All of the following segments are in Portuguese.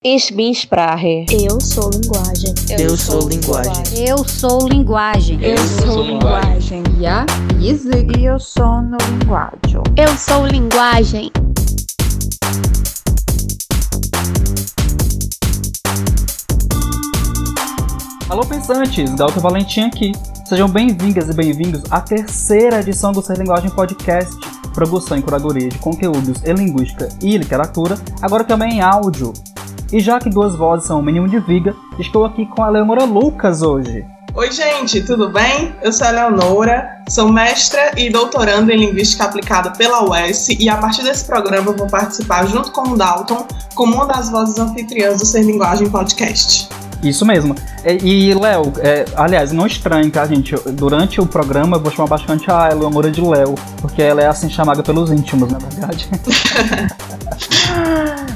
Ich bin Sprache. Eu sou linguagem. Eu, sou linguagem. Eu sou linguagem. Eu sou linguagem. Ja, diese. Eu sou linguagem. Eu sou linguagem. Alô pensantes, Delta Valentim aqui. Sejam bem-vindas e bem-vindos à terceira edição do Ser Linguagem Podcast produção e curadoria de conteúdos em linguística e literatura, agora também em áudio. E já que duas vozes são o mínimo de viga, estou aqui com a Leonora Lucas hoje. Oi, gente, tudo bem? Eu sou a Leonora, sou mestra e doutoranda em Linguística Aplicada pela UES e a partir desse programa vou participar junto com o Dalton como uma das vozes anfitriãs do Ser Linguagem Podcast. Isso mesmo. E, e Léo, é, aliás, não estranhe, tá, gente? Durante o programa eu vou chamar bastante a Leonora de Léo, porque ela é assim chamada pelos íntimos, na verdade.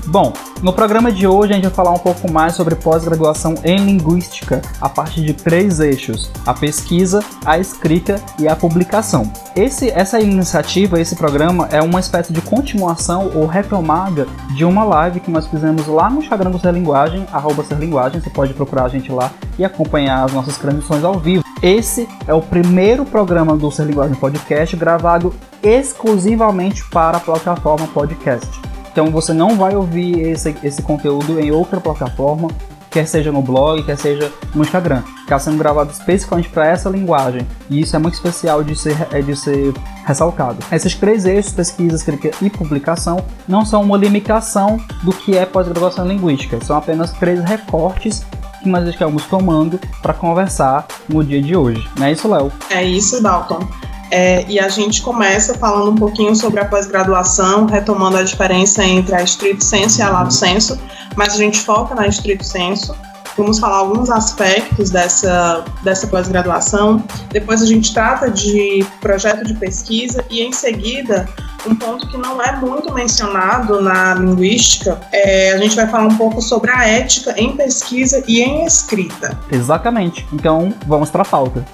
Bom, no programa de hoje a gente vai falar um pouco mais sobre pós-graduação em linguística, a partir de três eixos: a pesquisa, a escrita e a publicação. Esse, essa iniciativa, esse programa, é uma espécie de continuação ou retomada de uma live que nós fizemos lá no Instagram do Ser Linguagem, arroba Ser Linguagem, você pode procurar a gente lá e acompanhar as nossas transmissões ao vivo. Esse é o primeiro programa do Ser Linguagem Podcast gravado exclusivamente para a plataforma podcast. Então você não vai ouvir esse, esse conteúdo em outra plataforma, quer seja no blog, quer seja no Instagram. Está sendo gravado especificamente para essa linguagem. E isso é muito especial de ser, é de ser ressaltado. Esses três eixos, pesquisa, escrita e publicação, não são uma limitação do que é pós-graduação linguística. São apenas três recortes que nós estamos tomando para conversar no dia de hoje. Não é isso, Léo? É isso, Dalton. É, e a gente começa falando um pouquinho sobre a pós-graduação, retomando a diferença entre a estrito senso e a lato senso, mas a gente foca na estrito senso. Vamos falar alguns aspectos dessa, dessa pós-graduação. Depois a gente trata de projeto de pesquisa e, em seguida, um ponto que não é muito mencionado na linguística, é, a gente vai falar um pouco sobre a ética em pesquisa e em escrita. Exatamente. Então, vamos para a pauta.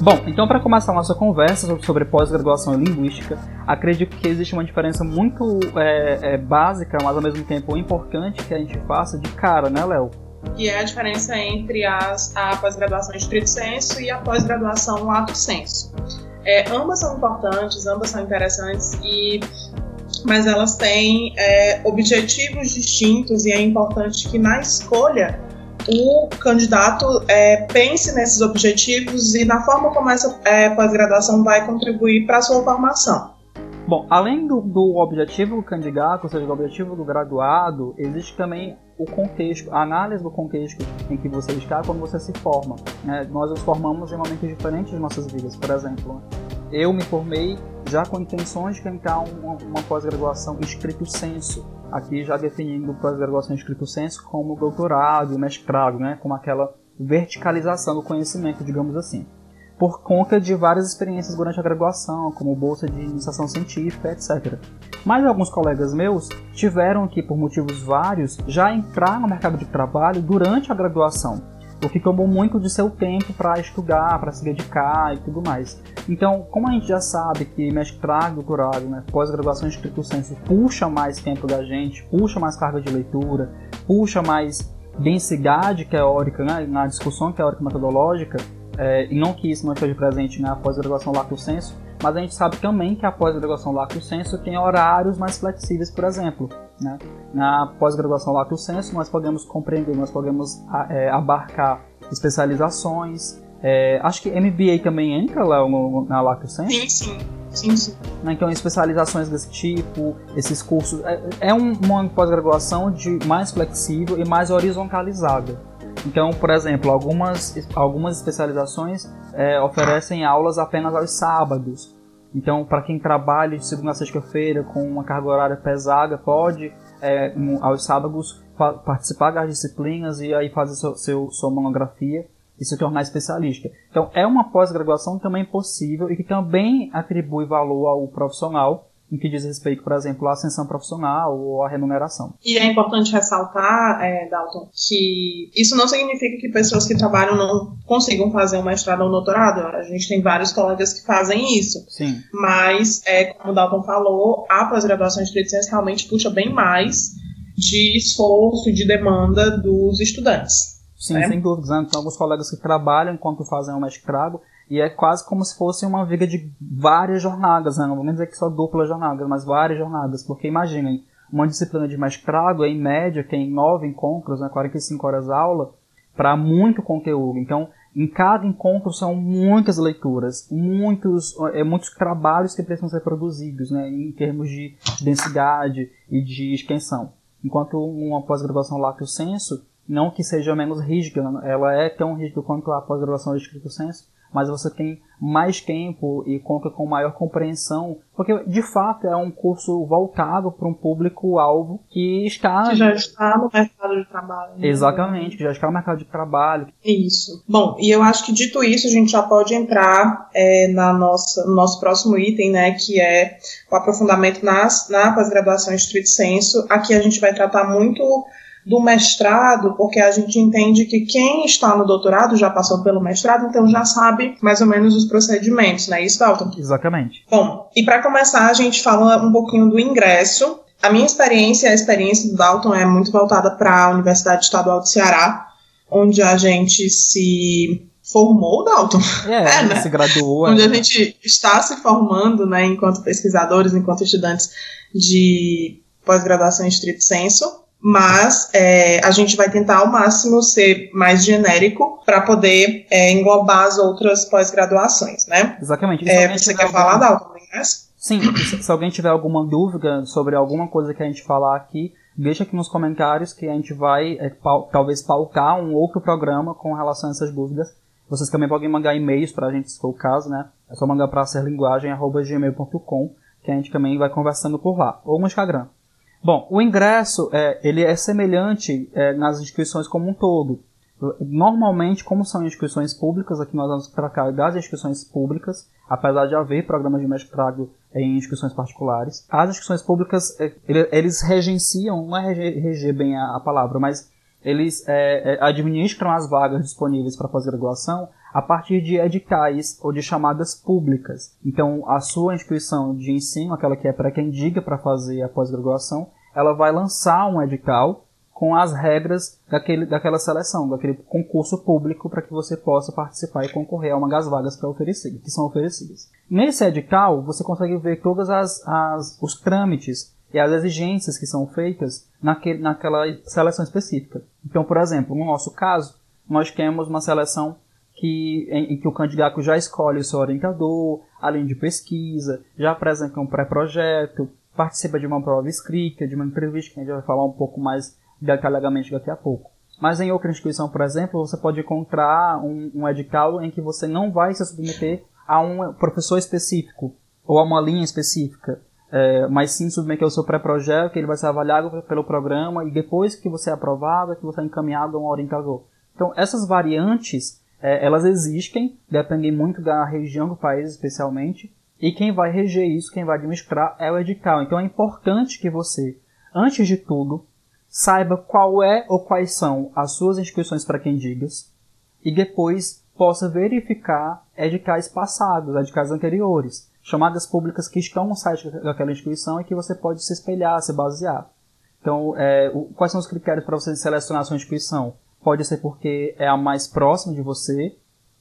Bom, então para começar nossa conversa sobre pós-graduação em linguística, acredito que existe uma diferença muito é, é, básica, mas ao mesmo tempo importante que a gente faça de cara, né, Léo? Que é a diferença entre as, a pós-graduação estrito senso e a pós-graduação lato senso. É, ambas são importantes, ambas são interessantes e mas elas têm é, objetivos distintos e é importante que na escolha o candidato é, pense nesses objetivos e na forma como essa é, pós-graduação vai contribuir para a sua formação. Bom, além do, do, objetivo do candidato, ou seja, do objetivo do graduado, existe também o contexto, a análise do contexto em que você está quando você se forma. Né? Nós nos formamos em momentos diferentes de nossas vidas. Por exemplo, eu me formei já com intenções de tentar uma, uma pós-graduação escrito senso, aqui já definindo pós-graduação escrito senso como doutorado mestrado, né, como aquela verticalização do conhecimento, digamos assim, por conta de várias experiências durante a graduação, como bolsa de iniciação científica, etc. Mas alguns colegas meus tiveram que, por motivos vários, já entrar no mercado de trabalho durante a graduação o que tomou muito de seu tempo para estudar, para se dedicar e tudo mais. Então, como a gente já sabe que mestrado, doutorado, né, pós-graduação em escrito senso puxa mais tempo da gente, puxa mais carga de leitura, puxa mais densidade teórica né, na discussão teórica metodológica, é, e não que isso não esteja presente na pós-graduação lato senso, mas a gente sabe também que a pós-graduação lato senso tem horários mais flexíveis, por exemplo. Né? Na pós-graduação lato senso, nós podemos compreender, nós podemos é, abarcar especializações. É, acho que MBA também entra lá no, na lato senso. Sim, sim. Sim, sim. Né, então, especializações desse tipo, esses cursos. É, é uma pós-graduação de mais flexível e mais horizontalizada. Então, por exemplo, algumas, algumas especializações é, oferecem aulas apenas aos sábados. Então, para quem trabalha de segunda a sexta-feira com uma carga horária pesada, pode, é, aos sábados, participar das disciplinas e aí fazer seu, seu, sua monografia e se tornar especialista. Então, é uma pós-graduação também possível e que também atribui valor ao profissional em que diz respeito, por exemplo, à ascensão profissional ou à remuneração. E é importante ressaltar, é, Dalton, que isso não significa que pessoas que trabalham não consigam fazer um mestrado ou um doutorado. A gente tem vários colegas que fazem isso. Sim. Mas, é, como o Dalton falou, a pós-graduação em Direito realmente puxa bem mais de esforço e de demanda dos estudantes. Sim, né? sem dúvidas. Né? Tem alguns colegas que trabalham enquanto fazem o mestrado e é quase como se fosse uma viga de várias jornadas, né? não vou dizer que só dupla jornada, mas várias jornadas, porque imaginem, uma disciplina de mestrado, em média, tem nove encontros, né? 45 horas aula, para muito conteúdo. Então, em cada encontro são muitas leituras, muitos, é, muitos trabalhos que precisam ser produzidos, né? em termos de densidade e de extensão. Enquanto uma pós-graduação lato senso, não que seja menos rígida, ela é tão rígida quanto a pós-graduação de escrito senso, mas você tem mais tempo e conta com maior compreensão, porque de fato é um curso voltado para um público-alvo que está. Que já está no mercado de trabalho. Né? Exatamente, que já está no mercado de trabalho. Isso. Bom, e eu acho que dito isso, a gente já pode entrar é, na nossa, no nosso próximo item, né, que é o aprofundamento nas, na pós-graduação em estrito senso. Aqui a gente vai tratar muito do mestrado, porque a gente entende que quem está no doutorado já passou pelo mestrado, então já sabe mais ou menos os procedimentos, né? Isso, Dalton? Exatamente. Bom, e para começar, a gente fala um pouquinho do ingresso. A minha experiência, a experiência do Dalton é muito voltada para a Universidade Estadual do Ceará, onde a gente se formou, Dalton. É, é né? se graduou. Onde é. a gente está se formando, né, enquanto pesquisadores, enquanto estudantes de pós-graduação em estrito senso mas é, a gente vai tentar ao máximo ser mais genérico para poder é, englobar as outras pós-graduações, né? Exatamente. É, você quer alguma... falar da autoconhece? Sim, se, se alguém tiver alguma dúvida sobre alguma coisa que a gente falar aqui, deixa aqui nos comentários que a gente vai é, pau, talvez pautar um outro programa com relação a essas dúvidas. Vocês também podem mandar e-mails para a gente, se for o caso, né? É só mandar para serlinguagem.gmail.com que a gente também vai conversando por lá. Ou no Instagram. Bom, o ingresso é, ele é semelhante é, nas instituições como um todo. Normalmente, como são instituições públicas, aqui nós vamos tratar das instituições públicas, apesar de haver programas de mestrado em instituições particulares. As instituições públicas, é, eles regenciam, não é reger bem a, palavra, mas eles é, é, administram as vagas disponíveis para pós-graduação a partir de editais ou de chamadas públicas. Então, a sua instituição de ensino, aquela que é para quem diga para fazer a pós-graduação, ela vai lançar um edital com as regras daquele, daquela seleção, daquele concurso público para que você possa participar e concorrer a uma das vagas que, é que são oferecidas. Nesse edital, você consegue ver todos os trâmites e as exigências que são feitas naquele, naquela seleção específica. Então, por exemplo, no nosso caso, nós temos uma seleção que, em, em, que o candidato já escolhe o seu orientador, além de pesquisa, já apresenta um pré-projeto, participa de uma prova escrita, de uma entrevista, que a gente vai falar um pouco mais detalhadamente daqui a pouco. Mas em outra instituição, por exemplo, você pode encontrar um, um edital em que você não vai se submeter a um professor específico ou a uma linha específica, é, mas sim submeter o seu pré-projeto, que ele vai ser avaliado pelo programa e depois que você é aprovado, é que você é encaminhado a um orientador. Então, essas variantes é, elas existem, dependem muito da região do país, especialmente, e quem vai reger isso, quem vai administrar, é o edital. Então é importante que você, antes de tudo, saiba qual é ou quais são as suas instituições para quem digas, e depois possa verificar editais passados, editais anteriores, chamadas públicas que estão no site daquela instituição e que você pode se espelhar, se basear. Então, é, o, quais são os critérios para você selecionar a sua instituição? Pode ser porque é a mais próxima de você,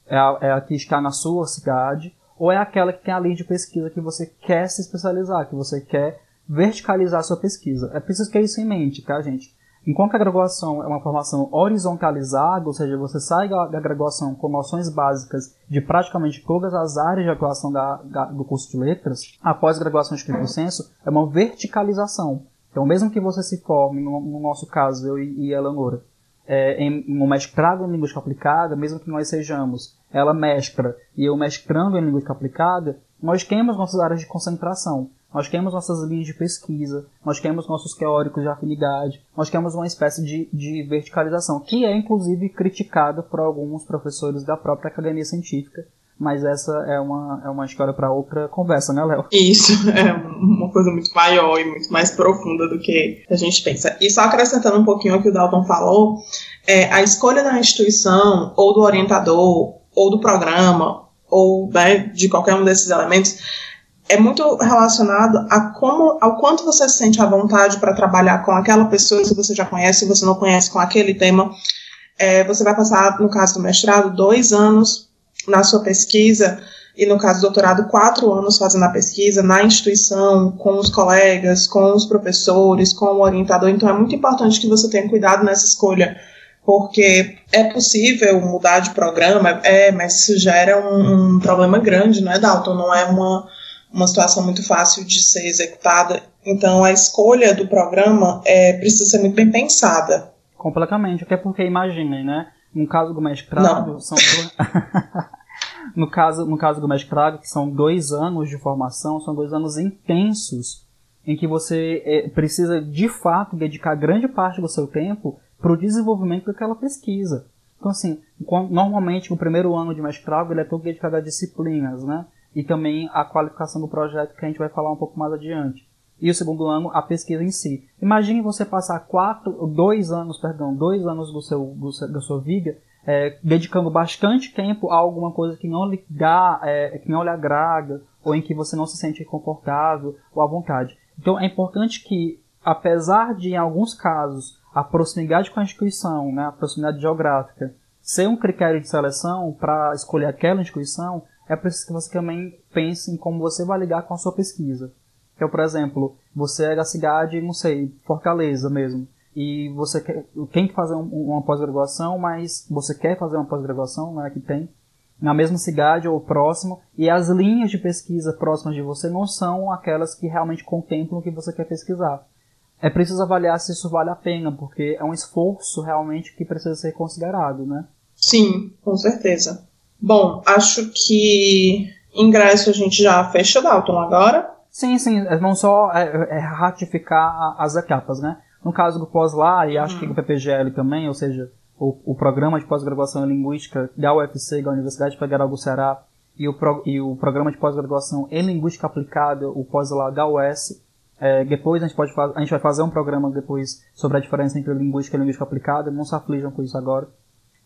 é a, é a que está na sua cidade, ou é aquela que tem a linha de pesquisa que você quer se especializar, que você quer verticalizar a sua pesquisa. É preciso ter isso em mente, tá, gente? Enquanto a graduação é uma formação horizontalizada, ou seja, você sai da, graduação com noções básicas de praticamente todas as áreas de atuação da, da, do curso de letras, a pós-graduação de escrito senso é uma verticalização. Então, mesmo que você se forme, no, no nosso caso, eu e, e a Eleonora, é, em um mestrado em linguística aplicada, mesmo que nós sejamos ela mestra e eu mestrando em linguística aplicada, nós temos nossas áreas de concentração. nós queremos nossas linhas de pesquisa, nós queremos nossos teóricos de afinidade, nós queremos uma espécie de, de verticalização, que é inclusive criticada por alguns professores da própria academia científica, mas essa é uma, é uma história para outra conversa, né, Léo? Isso, é uma coisa muito maior e muito mais profunda do que a gente pensa. E só acrescentando um pouquinho o que o Dalton falou, é, a escolha da instituição, ou do orientador, ou do programa, ou né, de qualquer um desses elementos, é muito relacionado a como, ao quanto você se sente à vontade para trabalhar com aquela pessoa que você já conhece, se você não conhece com aquele tema. É, você vai passar, no caso do mestrado, dois anos na sua pesquisa, e no caso do doutorado, quatro anos fazendo a pesquisa na instituição, com os colegas, com os professores, com o orientador. Então é muito importante que você tenha cuidado nessa escolha, porque é possível mudar de programa, é, mas isso gera um, um problema grande, não é, Dalton? Não é uma, uma situação muito fácil de ser executada. Então a escolha do programa é, precisa ser muito bem pensada. Completamente, até porque imaginem, né? No caso do mestrado, Não. são no, caso, no caso do mestrado, que são dois anos de formação, são dois anos intensos em que você é, precisa de fato dedicar grande parte do seu tempo para o desenvolvimento daquela pesquisa. Então, assim, normalmente no primeiro ano de mestrado ele é todo dedicado a disciplinas, né? E também a qualificação do projeto que a gente vai falar um pouco mais adiante e o segundo ano a pesquisa em si. Imagine você passar quatro, dois anos, perdão, dois anos do seu, do seu da sua vida é, dedicando bastante tempo a alguma coisa que não lhe dá, é, que não lhe agrada ou em que você não se sente confortável ou à vontade. Então é importante que, apesar de em alguns casos a proximidade com a instituição, né, a proximidade geográfica, ser um critério de seleção para escolher aquela instituição, é preciso que você também pense em como você vai ligar com a sua pesquisa. Então, por exemplo, você é da cidade, não sei, Fortaleza mesmo, e você quer, tem que fazer um, uma pós-graduação, mas você quer fazer uma pós-graduação, né, que tem, na mesma cidade ou próximo, e as linhas de pesquisa próximas de você não são aquelas que realmente contemplam o que você quer pesquisar. É preciso avaliar se isso vale a pena, porque é um esforço realmente que precisa ser considerado, né? Sim, com certeza. Bom, acho que ingresso a gente já fecha, Dalton, agora. Sim, sim, é não só é, é ratificar as etapas, né? No caso do pós-lá, e acho hum. que do PPGL também, ou seja, o, o programa de pós-graduação em Linguística da UFC, da Universidade Federal do Ceará, e o, pro, e o programa de pós-graduação em Linguística Aplicada, o pós-lá da US. É, depois a gente, pode a gente vai fazer um programa depois sobre a diferença entre Linguística e Linguística Aplicada, não se aflijam com isso agora.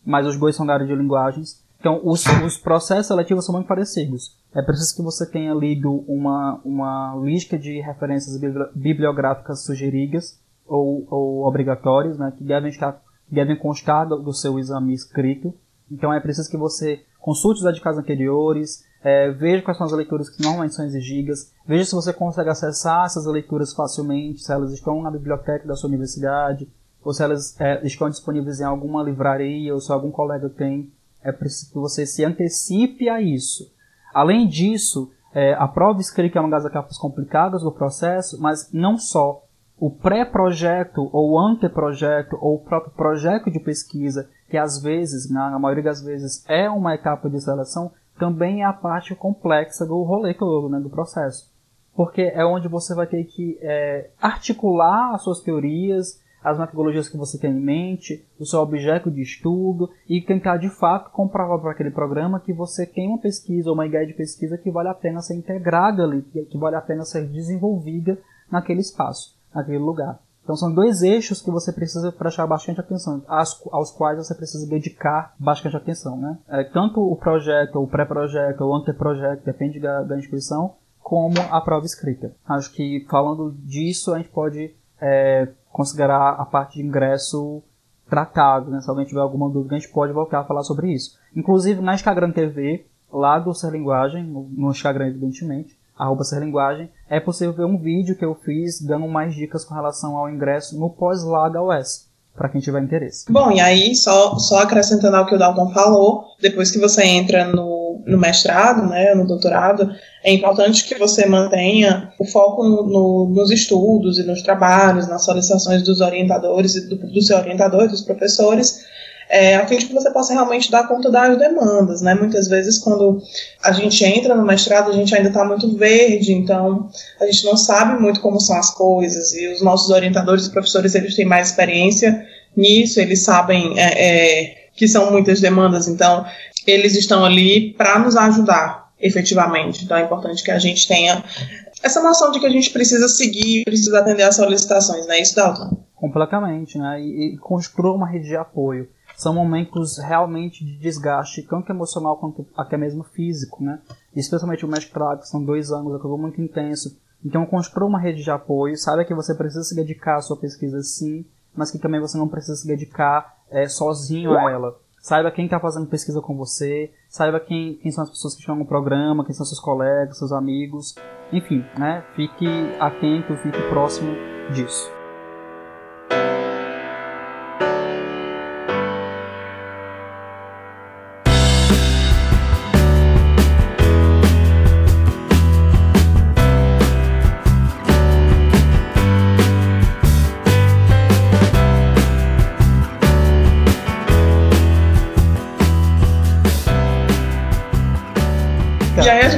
Mas os dois são da área de linguagens. Então, os, os processos seletivos são muito parecidos. É preciso que você tenha lido uma, uma lista de referências bibliográficas sugeridas ou, ou obrigatórias, né, que devem, estar, devem constar do, do seu exame escrito. Então, é preciso que você consulte os editais anteriores, é, veja quais são as leituras que normalmente são exigidas, veja se você consegue acessar essas leituras facilmente, se elas estão na biblioteca da sua universidade, ou se elas é, estão disponíveis em alguma livraria, ou se algum colega tem é preciso que você se antecipe a isso. Além disso, é, a prova escrita é uma das etapas complicadas do processo, mas não só. O pré-projeto, ou anteprojeto, ou o próprio projeto de pesquisa, que às vezes, na maioria das vezes, é uma etapa de seleção, também é a parte complexa do rolê todo, né, do processo. Porque é onde você vai ter que é, articular as suas teorias, as metodologias que você tem em mente, o seu objeto de estudo e tentar de fato comprovar para aquele programa que você tem uma pesquisa ou uma ideia de pesquisa que vale a pena ser integrada ali, que vale a pena ser desenvolvida naquele espaço, naquele lugar. Então são dois eixos que você precisa prestar bastante atenção, aos, quais você precisa dedicar bastante atenção. Né? É, tanto o projeto, o pré-projeto, ou anteprojeto, depende da, da instituição, como a prova escrita. Acho que falando disso a gente pode é, considerar a parte de ingresso tratado, né? Se alguém tiver alguma dúvida, a gente pode voltar a falar sobre isso. Inclusive na Instagram TV, lá do Ser Linguagem, no Instagram evidentemente, arroba Ser Linguagem, é possível ver um vídeo que eu fiz dando mais dicas com relação ao ingresso no pós-lá da US, para quem tiver interesse. Bom, e aí, só, só acrescentando ao que o Dalton falou, depois que você entra no no, mestrado, né, no doutorado, é importante que você mantenha o foco no, no, nos estudos e nos trabalhos, nas solicitações dos orientadores do, do seu orientador e dos professores, é, a fim de que você possa realmente dar conta das demandas, né? Muitas vezes, quando a gente entra no mestrado, a gente ainda está muito verde, então a gente não sabe muito como são as coisas, e os nossos orientadores e professores, eles têm mais experiência nisso, eles sabem é, é, que são muitas demandas, então eles estão ali para nos ajudar, efetivamente. Então é importante que a gente tenha essa noção de que a gente precisa seguir, precisa atender às solicitações, não é isso, Dalton? Completamente, né? E, e construa uma rede de apoio são momentos realmente de desgaste, tanto emocional quanto até mesmo físico, né? Especialmente o mestrado, que são dois anos, é muito intenso. Então, construa uma rede de apoio, saiba que você precisa se dedicar à sua pesquisa sim, mas que também você não precisa se dedicar é, sozinho a ela. Saiba quem está fazendo pesquisa com você, saiba quem, quem são as pessoas que estão no programa, quem são seus colegas, seus amigos, enfim, né? Fique atento, fique próximo disso.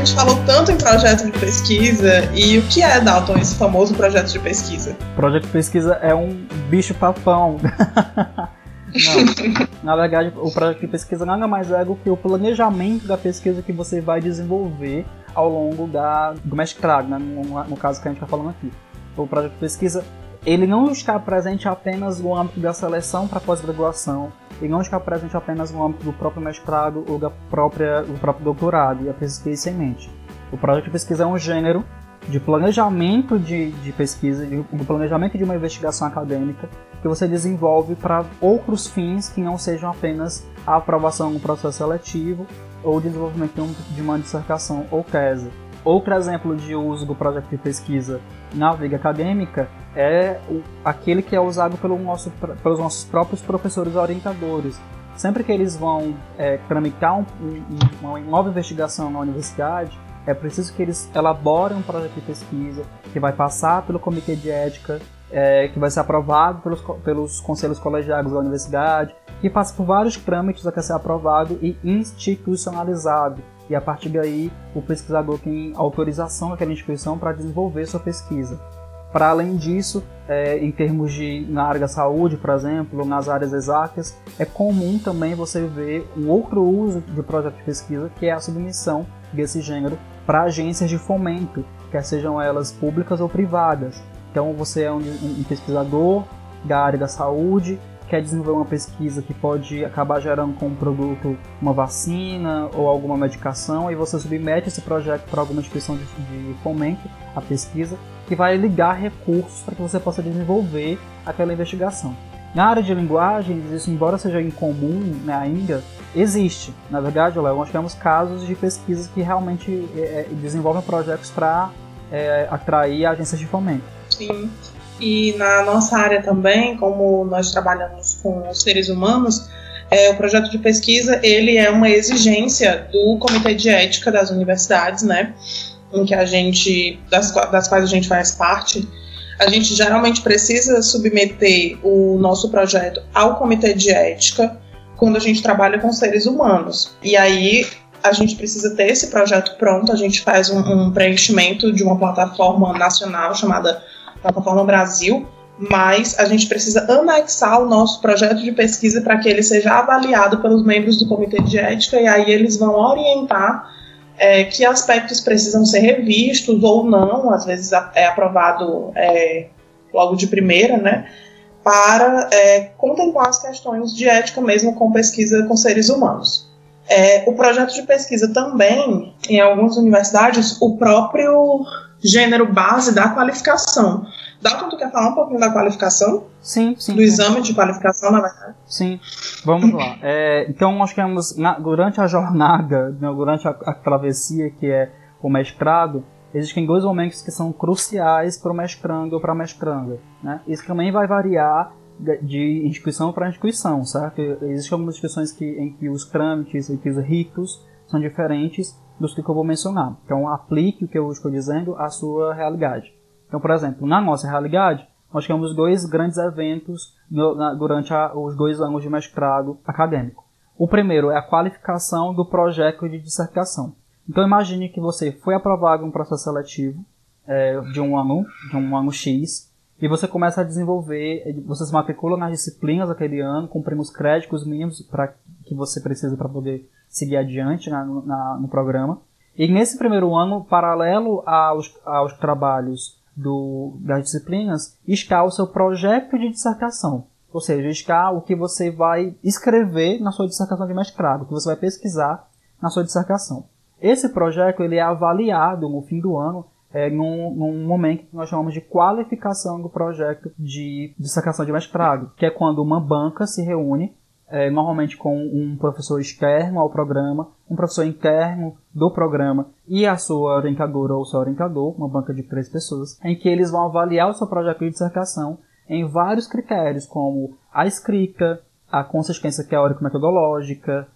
Gente falou tanto em projeto de pesquisa, e o que é, Dalton, esse famoso projeto de pesquisa? Projeto de pesquisa é um bicho papão. Não. Na verdade, o projeto de pesquisa nada mais é do que o planejamento da pesquisa que você vai desenvolver ao longo da, do mestrado, né? no, no caso que a gente está falando aqui. O projeto de pesquisa ele não está presente apenas no âmbito da seleção para pós-graduação, ele não está presente apenas no âmbito do próprio mestrado ou da própria, do próprio doutorado e a pesquisa em mente. O projeto de pesquisa é um gênero de planejamento de, de pesquisa, de, do planejamento de uma investigação acadêmica que você desenvolve para outros fins que não sejam apenas a aprovação no processo seletivo ou o desenvolvimento de uma dissertação ou tese. Outro exemplo de uso do projeto de pesquisa na viga acadêmica é aquele que é usado pelo nosso, pelos nossos próprios professores orientadores. Sempre que eles vão é, tramitar um, um, uma nova investigação na universidade, é preciso que eles elaborem um projeto de pesquisa que vai passar pelo comitê de ética, é, que vai ser aprovado pelos, pelos conselhos colegiados da universidade, que passa por vários trâmites até ser aprovado e institucionalizado e a partir daí o pesquisador tem autorização daquela instituição para desenvolver sua pesquisa. Para além disso, é, em termos de na área da saúde, por exemplo, nas áreas exatas, é comum também você ver um outro uso de projeto de pesquisa, que é a submissão desse gênero para agências de fomento, quer sejam elas públicas ou privadas. Então você é um, um pesquisador da área da saúde quer desenvolver uma pesquisa que pode acabar gerando como produto uma vacina ou alguma medicação e você submete esse projeto para alguma instituição de, de fomento, a pesquisa, que vai ligar recursos para que você possa desenvolver aquela investigação. Na área de linguagens, isso, embora seja incomum né, ainda, existe. Na verdade, Léo, nós temos casos de pesquisas que realmente é, é desenvolvem projetos para é, atrair agências de fomento. Sim. E na nossa área também, como nós trabalhamos com os seres humanos, é, o projeto de pesquisa ele é uma exigência do Comitê de Ética das universidades, né? Em que a gente, das, das quais a gente faz parte, a gente geralmente precisa submeter o nosso projeto ao Comitê de Ética quando a gente trabalha com seres humanos. E aí a gente precisa ter esse projeto pronto, a gente faz um, um preenchimento de uma plataforma nacional chamada plataforma Brasil, mas a gente precisa anexar o nosso projeto de pesquisa para que ele seja avaliado pelos membros do comitê de ética e aí eles vão orientar é, que aspectos precisam ser revistos ou não, às vezes é aprovado é, logo de primeira, né, para é, contemplar as questões de ética mesmo com pesquisa com seres humanos. É, o projeto de pesquisa também, em algumas universidades, o próprio gênero base da qualificação. Dalton, tu quer falar um pouquinho da qualificação? Sim, sim. Do sim. exame de qualificação, na verdade? Sim, vamos lá. É, então, nós temos, na, durante a jornada, durante a, a, travessia que é o mestrado, existem dois momentos que são cruciais para o mestrando ou para a mestranda. Né? Isso também vai variar de instituição para instituição, certo? Existem algumas instituições que, em que os trâmites e que os ritos são diferentes dos que eu vou mencionar. Então, aplique o que eu estou dizendo à sua realidade. Então, por exemplo, na nossa realidade, nós temos dois grandes eventos durante a, os dois anos de mestrado acadêmico. O primeiro é a qualificação do projeto de dissertação. Então imagine que você foi aprovado em um processo seletivo é, de um ano, de um ano X, e você começa a desenvolver, você se matricula nas disciplinas daquele ano, cumprimos os créditos mínimos para que você precisa para poder seguir adiante na, na, no programa. E nesse primeiro ano, paralelo aos, aos trabalhos do, das disciplinas, está o seu projeto de dissertação. Ou seja, está o que você vai escrever na sua dissertação de mestrado, o que você vai pesquisar na sua dissertação. Esse projeto ele é avaliado no fim do ano é, num, num, momento que nós chamamos de qualificação do projeto de dissertação de mestrado, que é quando uma banca se reúne é, normalmente com um professor externo ao programa, um professor interno do programa e a sua orientadora ou seu orientador, uma banca de três pessoas, em que eles vão avaliar o seu projeto de dissertação em vários critérios, como a escrita, a consistência teórico-metodológica,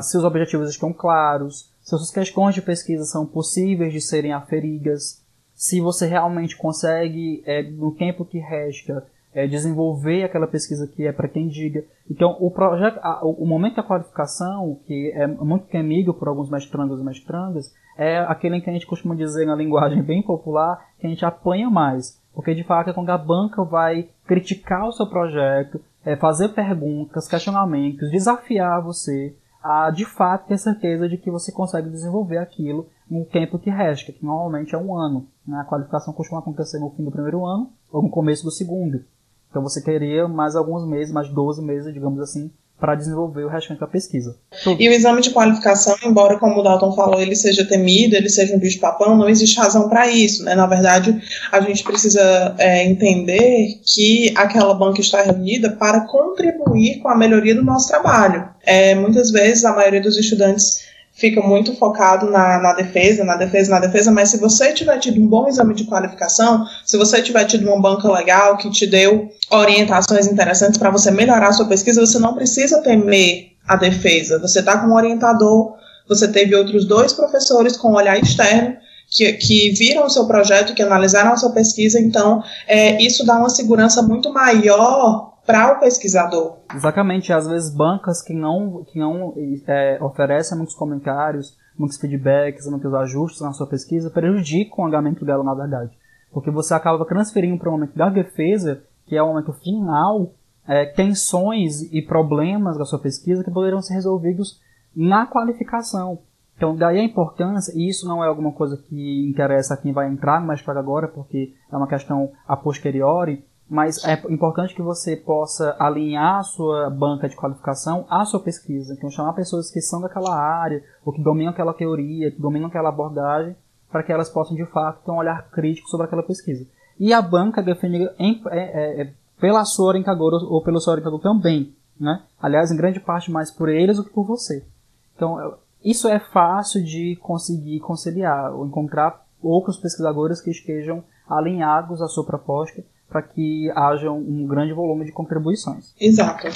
se os objetivos estão claros, se as questões de pesquisa são possíveis de serem aferidas, se você realmente consegue, é, no tempo que resta, é, desenvolver aquela pesquisa que é pretendida. Então, o projeto, a, o, momento da qualificação, que é muito temido por alguns mestrandos e mestrandas, é aquele em que a gente costuma dizer na linguagem bem popular que a gente apanha mais. Porque, de fato, é quando a banca vai criticar o seu projeto, é, fazer perguntas, questionamentos, desafiar você a, de fato, ter certeza de que você consegue desenvolver aquilo no tempo que resta, que normalmente é um ano. Né? A qualificação costuma acontecer no fim do primeiro ano ou no começo do segundo. Então você queria mais alguns meses, mais 12 meses, digamos assim, para desenvolver o restante da pesquisa. E o exame de qualificação, embora, como o Dalton falou, ele seja temido, ele seja um bicho-papão, não existe razão para isso. Né? Na verdade, a gente precisa é, entender que aquela banca está reunida para contribuir com a melhoria do nosso trabalho. É, muitas vezes, a maioria dos estudantes fica muito focado na, na, defesa, na defesa, na defesa, mas se você tiver tido um bom exame de qualificação, se você tiver tido uma banca legal que te deu orientações interessantes para você melhorar a sua pesquisa, você não precisa temer a defesa. Você está com um orientador, você teve outros dois professores com olhar externo que, que, viram o seu projeto, que analisaram a sua pesquisa, então é, isso dá uma segurança muito maior para o pesquisador. Exatamente, às vezes bancas que não, que não é, oferecem muitos comentários, muitos feedbacks, muitos ajustes na sua pesquisa, prejudicam o andamento dela, na verdade. Porque você acaba transferindo para o momento da defesa, que é o momento final, é, tensões e problemas da sua pesquisa que poderiam ser resolvidos na qualificação. Então, daí a importância, e isso não é alguma coisa que interessa a quem vai entrar no mestrado agora, porque é uma questão a posteriori, mas é importante que você possa alinhar a sua banca de qualificação à sua pesquisa. Então, chamar pessoas que são daquela área, ou que dominam aquela teoria, que dominam aquela abordagem, para que elas possam, de fato, ter um olhar crítico sobre aquela pesquisa. E a banca definida em, é, é, é, pela sua orientadora ou pelo seu orientador também. Né? Aliás, em grande parte mais por eles do que por você. Então, isso é fácil de conseguir conciliar, ou encontrar outros pesquisadores que estejam alinhados à sua proposta para que haja um grande volume de contribuições. Exato.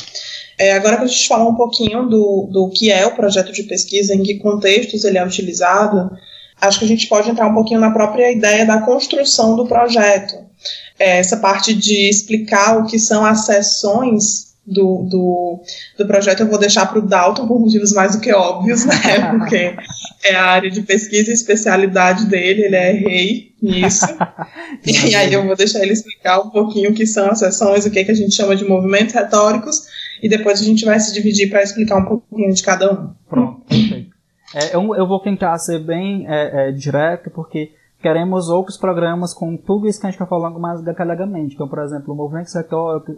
É, agora que a gente falar um pouquinho do, do que é o projeto de pesquisa, em que contextos ele é utilizado, acho que a gente pode entrar um pouquinho na própria ideia da construção do projeto. É, essa parte de explicar o que são as sessões do, do, do projeto eu vou deixar para o Dalton por motivos mais do que óbvios, né? Porque é a área de pesquisa e especialidade dele, ele é rei nisso. e aí eu vou deixar ele explicar um pouquinho o que são as sessões, o que, é que a gente chama de movimentos retóricos, e depois a gente vai se dividir para explicar um pouquinho de cada um. Pronto, perfeito. É, eu, eu vou tentar ser bem é, é, direto, porque queremos outros programas com tudo isso que a gente está falando mais detalhadamente. Então, por exemplo, movimentos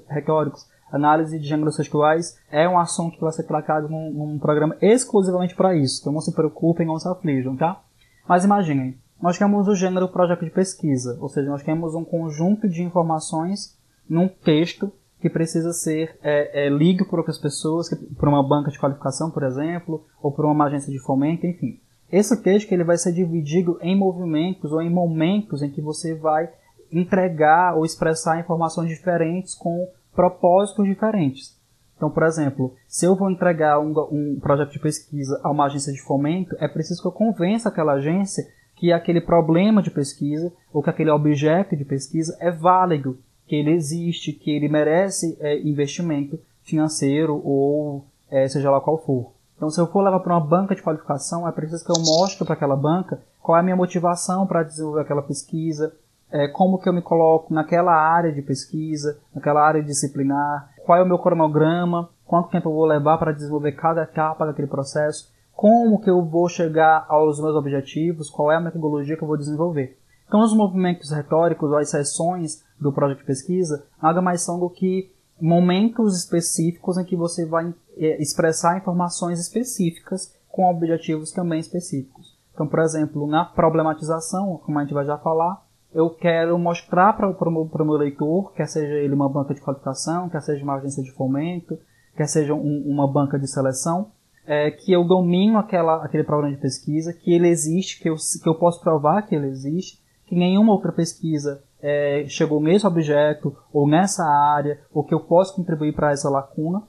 retóricos análise de gêneros sexuais é um assunto que vai ser tratado num, num programa exclusivamente para isso. Então não se preocupem, não se aflijam, tá? Mas imaginem, nós temos o gênero projeto de pesquisa, ou seja, nós temos um conjunto de informações num texto que precisa ser é, é, por outras pessoas, por uma banca de qualificação, por exemplo, ou por uma agência de fomento, enfim. Esse texto ele vai ser dividido em movimentos ou em momentos em que você vai entregar ou expressar informações diferentes com propósitos diferentes. Então, por exemplo, se eu vou entregar um, um, projeto de pesquisa a uma agência de fomento, é preciso que eu convença aquela agência que aquele problema de pesquisa ou que aquele objeto de pesquisa é válido que ele existe, que ele merece é, investimento financeiro ou é, seja lá qual for. Então, se eu for levar para uma banca de qualificação, é preciso que eu mostre para aquela banca qual é a minha motivação para desenvolver aquela pesquisa, é, como que eu me coloco naquela área de pesquisa, naquela área disciplinar, qual é o meu cronograma, quanto tempo eu vou levar para desenvolver cada etapa daquele processo, como que eu vou chegar aos meus objetivos, qual é a metodologia que eu vou desenvolver. Então, os movimentos retóricos, ou as sessões do projeto de pesquisa, nada mais são do que momentos específicos em que você vai é, expressar informações específicas com objetivos também específicos. Então, por exemplo, na problematização, como a gente vai já falar, eu quero mostrar para o meu, leitor, quer seja ele uma banca de qualificação, quer seja uma agência de fomento, quer seja um, uma banca de seleção, é, que eu domino aquela, aquele problema de pesquisa, que ele existe, que eu, que eu posso provar que ele existe, que nenhuma outra pesquisa é, chegou nesse objeto, ou nessa área, ou que eu posso contribuir para essa lacuna,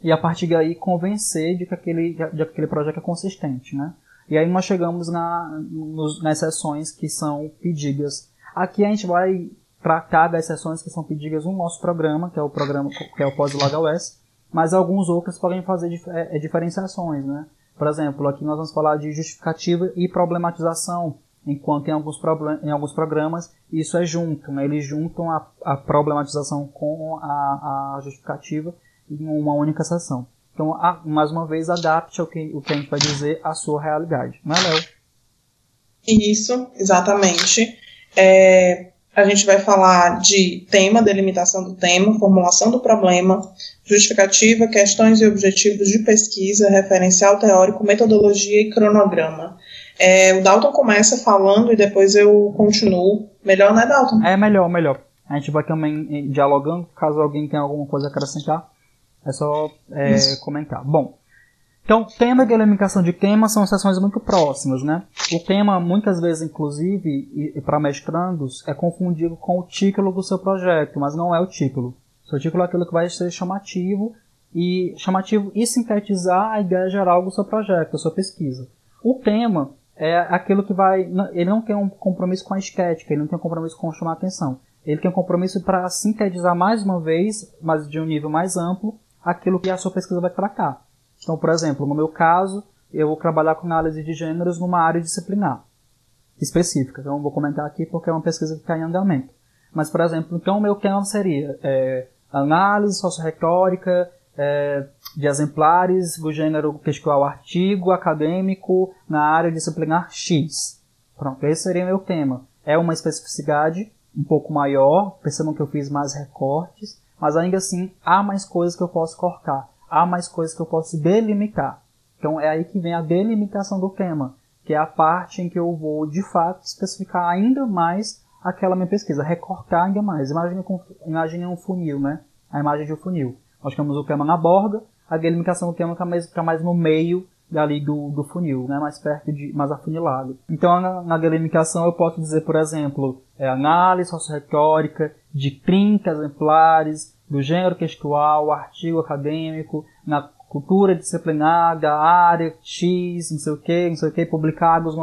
e a partir daí convencer de que aquele, de que aquele projeto é consistente. Né? E aí nós chegamos na, nos, nas sessões que são pedidas. Aqui a gente vai tratar das sessões que são pedidas no nosso programa, que é o programa que é o pós-LogOS, mas alguns outros podem fazer dif é, é, diferenciações, né? Por exemplo, aqui nós vamos falar de justificativa e problematização, enquanto em alguns, em alguns programas isso é junto, né? eles juntam a, a problematização com a, a, justificativa em uma única sessão. Então, a, mais uma vez, adapte o que, o que a gente vai dizer à sua realidade, não é, Léo? Isso, exatamente. É, a gente vai falar de tema, delimitação do tema, formulação do problema, justificativa, questões e objetivos de pesquisa, referencial teórico, metodologia e cronograma. É, o Dalton começa falando e depois eu continuo. Melhor, né, Dalton? É melhor, melhor. A gente vai também dialogando, caso alguém tenha alguma coisa a acrescentar, é só é, comentar. Bom, então, tema e delimitação de tema são sessões muito próximas, né? O tema, muitas vezes, inclusive, para mestrandos, é confundido com o título do seu projeto, mas não é o título. O seu título é aquilo que vai ser chamativo e chamativo e sintetizar a ideia geral do seu projeto, da sua pesquisa. O tema é aquilo que vai. Ele não tem um compromisso com a estética, ele não tem um compromisso com chamar atenção. Ele tem um compromisso para sintetizar mais uma vez, mas de um nível mais amplo, aquilo que a sua pesquisa vai tratar. Então, por exemplo, no meu caso, eu vou trabalhar com análise de gêneros numa área disciplinar específica. Então, eu vou comentar aqui porque é uma pesquisa que está em andamento. Mas, por exemplo, então o meu tema seria é, análise socioretórica é, de exemplares do gênero textual artigo acadêmico na área disciplinar X. Pronto, esse seria meu tema. É uma especificidade um pouco maior, percebam que eu fiz mais recortes, mas ainda assim há mais coisas que eu posso cortar há mais coisas que eu posso delimitar. Então é aí que vem a delimitação do tema, que é a parte em que eu vou de fato especificar ainda mais aquela minha pesquisa, recortar ainda mais. Imagine, imagine um funil, né? A imagem de um funil. Nós temos o tema na borda, a delimitação do tema fica mais, fica mais no meio dali do, do funil, né? mais perto de, mais afunilado. Então na, na delimitação eu posso dizer, por exemplo, é, análise socioretórica de 30 exemplares do gênero textual, artigo acadêmico, na cultura disciplinar da área X, não sei o que, não sei o que, publicados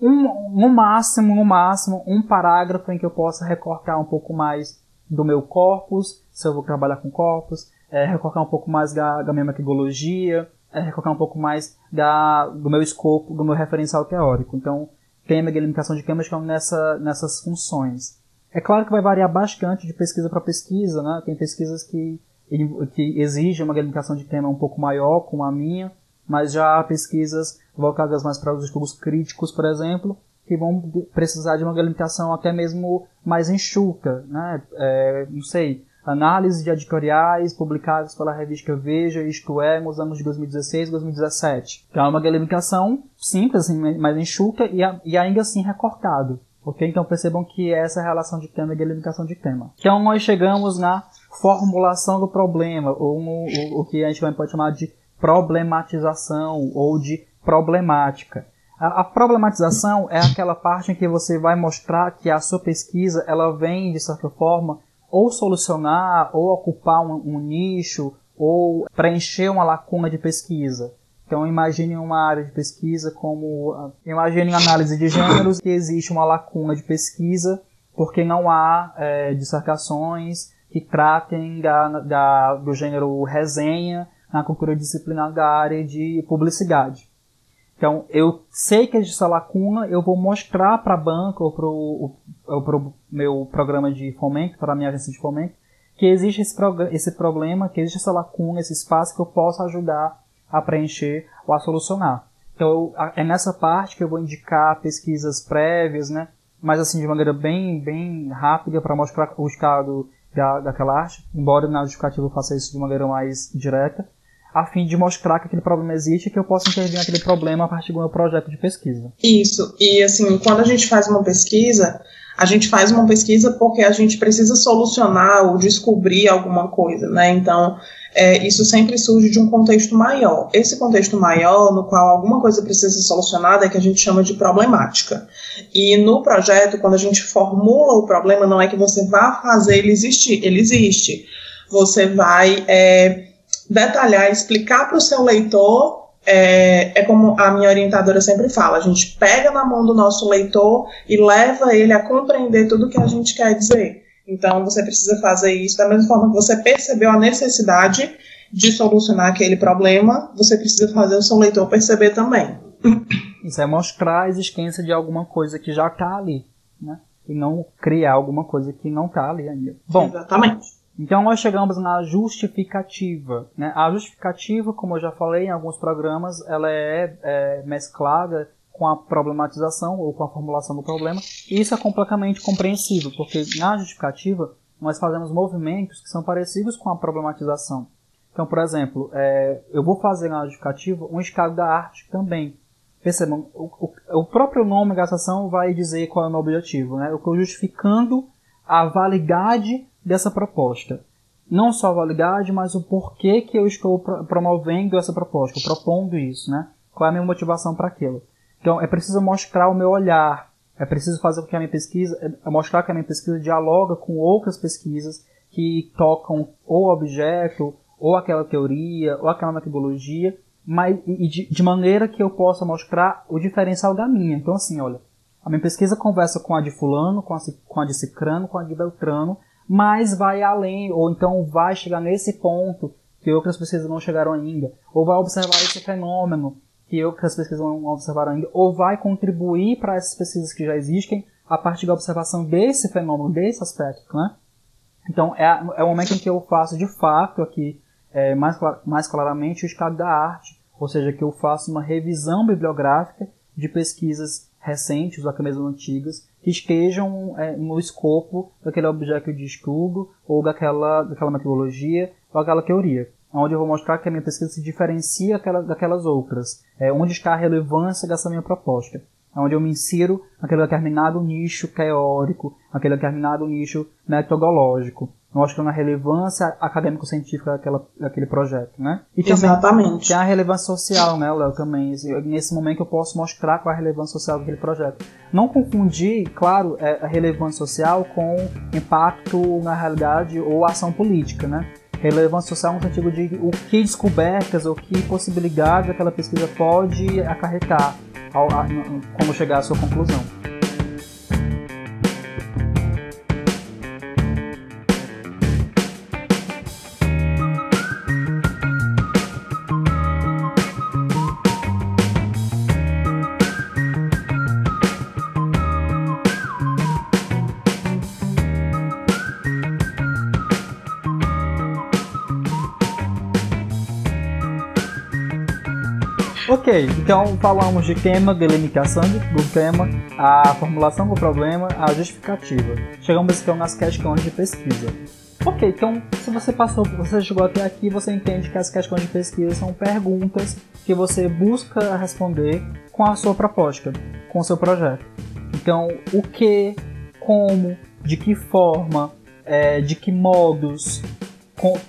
um, no máximo, no máximo, um parágrafo em que eu possa recortar um pouco mais do meu corpus, se eu vou trabalhar com corpus, é, recortar um pouco mais da, da minha metodologia, é, recortar um pouco mais da, do meu escopo, do meu referencial teórico. Então, tem a delimitação de câmeras nessa, nessas funções. É claro que vai variar bastante de pesquisa para pesquisa, né? Tem pesquisas que, que exigem uma delimitação de tema um pouco maior, como a minha, mas já há pesquisas voltadas mais para os estudos críticos, por exemplo, que vão precisar de uma delimitação até mesmo mais enxuta, né? É, não sei, análise de editoriais publicadas pela revista Veja, isto é, nos anos de 2016 e 2017. Então é uma delimitação simples, assim, mais enxuta e, e ainda assim recortado. Ok? Então percebam que essa é a relação de tema e delimitação de tema. Então nós chegamos na formulação do problema, ou no, o, o que a gente pode chamar de problematização ou de problemática. A, a, problematização é aquela parte em que você vai mostrar que a sua pesquisa ela vem, de certa forma, ou solucionar, ou ocupar um, um nicho, ou preencher uma lacuna de pesquisa. Então imagine uma área de pesquisa como imagine análise de gêneros que existe uma lacuna de pesquisa porque não há é, dissertações que tratem da, da, do gênero resenha na cultura disciplinar da área de publicidade. Então, eu sei que existe essa lacuna, eu vou mostrar para a banca ou para o meu programa de fomento, para a minha agência de fomento, que existe esse, esse problema, que existe essa lacuna, esse espaço que eu posso ajudar a preencher ou a solucionar. Então, é nessa parte que eu vou indicar pesquisas prévias, né? mas assim, de maneira bem, bem rápida para mostrar o estado da, daquela arte, embora na justificativa eu faça isso de maneira mais direta, a fim de mostrar que aquele problema existe e que eu posso intervir naquele problema a partir do meu projeto de pesquisa. Isso, e assim, quando a gente faz uma pesquisa, a gente faz uma pesquisa porque a gente precisa solucionar ou descobrir alguma coisa, né? Então, é, isso sempre surge de um contexto maior. Esse contexto maior, no qual alguma coisa precisa ser solucionada, é que a gente chama de problemática. E no projeto, quando a gente formula o problema, não é que você vá fazer ele existir, ele existe. Você vai é, detalhar, explicar para o seu leitor. É, é como a minha orientadora sempre fala: a gente pega na mão do nosso leitor e leva ele a compreender tudo o que a gente quer dizer. Então, você precisa fazer isso da mesma forma que você percebeu a necessidade de solucionar aquele problema, você precisa fazer o seu leitor perceber também. Isso é mostrar a existência de alguma coisa que já está ali, né? E não criar alguma coisa que não está ali ainda. Bom, Exatamente. Então nós chegamos na justificativa. Né? A justificativa, como eu já falei em alguns programas, ela é, é mesclada com a problematização ou com a formulação do problema. E isso é completamente compreensível, porque na justificativa nós fazemos movimentos que são parecidos com a problematização. Então, por exemplo, é, eu vou fazer na justificativa um estado da arte também. Percebam, o, o, o, próprio nome da ação vai dizer qual é o meu objetivo. Né? Eu estou justificando a validade dessa proposta. Não só a validade, mas o porquê que eu estou promovendo essa proposta, propondo isso. Né? Qual é a minha motivação para aquilo. Então, é preciso mostrar o meu olhar. É preciso fazer com que a minha pesquisa, é mostrar que a minha pesquisa dialoga com outras pesquisas que tocam ou objeto, ou aquela teoria, ou aquela metodologia, mas e de, de maneira que eu possa mostrar o diferencial da minha. Então, assim, olha, a minha pesquisa conversa com a de fulano, com a, com a de cicrano, com a de beltrano, mas vai além, ou então vai chegar nesse ponto que outras pesquisas não chegaram ainda, ou vai observar esse fenômeno que outras pesquisas não observaram ainda, ou vai contribuir para essas pesquisas que já existem a partir da observação desse fenômeno, desse aspecto, né? Então, é, é o momento em que eu faço, de fato, aqui, é, mais, mais claramente, o estado da arte, ou seja, que eu faço uma revisão bibliográfica de pesquisas recentes, ou até mesmo antigas, que estejam é, no escopo daquele objeto de estudo, ou daquela, daquela metodologia, ou daquela teoria onde eu vou mostrar que a minha pesquisa se diferencia daquelas outras, é, onde está a relevância dessa minha proposta, onde eu me insiro naquele determinado nicho teórico, naquele determinado nicho metodológico, mostrando a relevância acadêmico-científica daquela, daquele projeto, né? E também Exatamente. tem a relevância social, né, Léo, também. Nesse momento eu posso mostrar qual é a relevância social daquele projeto. Não confundir, claro, é, a relevância social com impacto na realidade ou ação política, né? Relevância social no sentido de o que descobertas ou que possibilidades aquela pesquisa pode acarretar ao, a, como chegar à sua conclusão. Ok, então falamos de tema, delimitação do tema, a formulação do problema, a justificativa. Chegamos então nas questões de pesquisa. Ok, então se você passou, você chegou até aqui, você entende que as questões de pesquisa são perguntas que você busca responder com a sua proposta, com o seu projeto. Então, o que, como, de que forma, é, de que modos,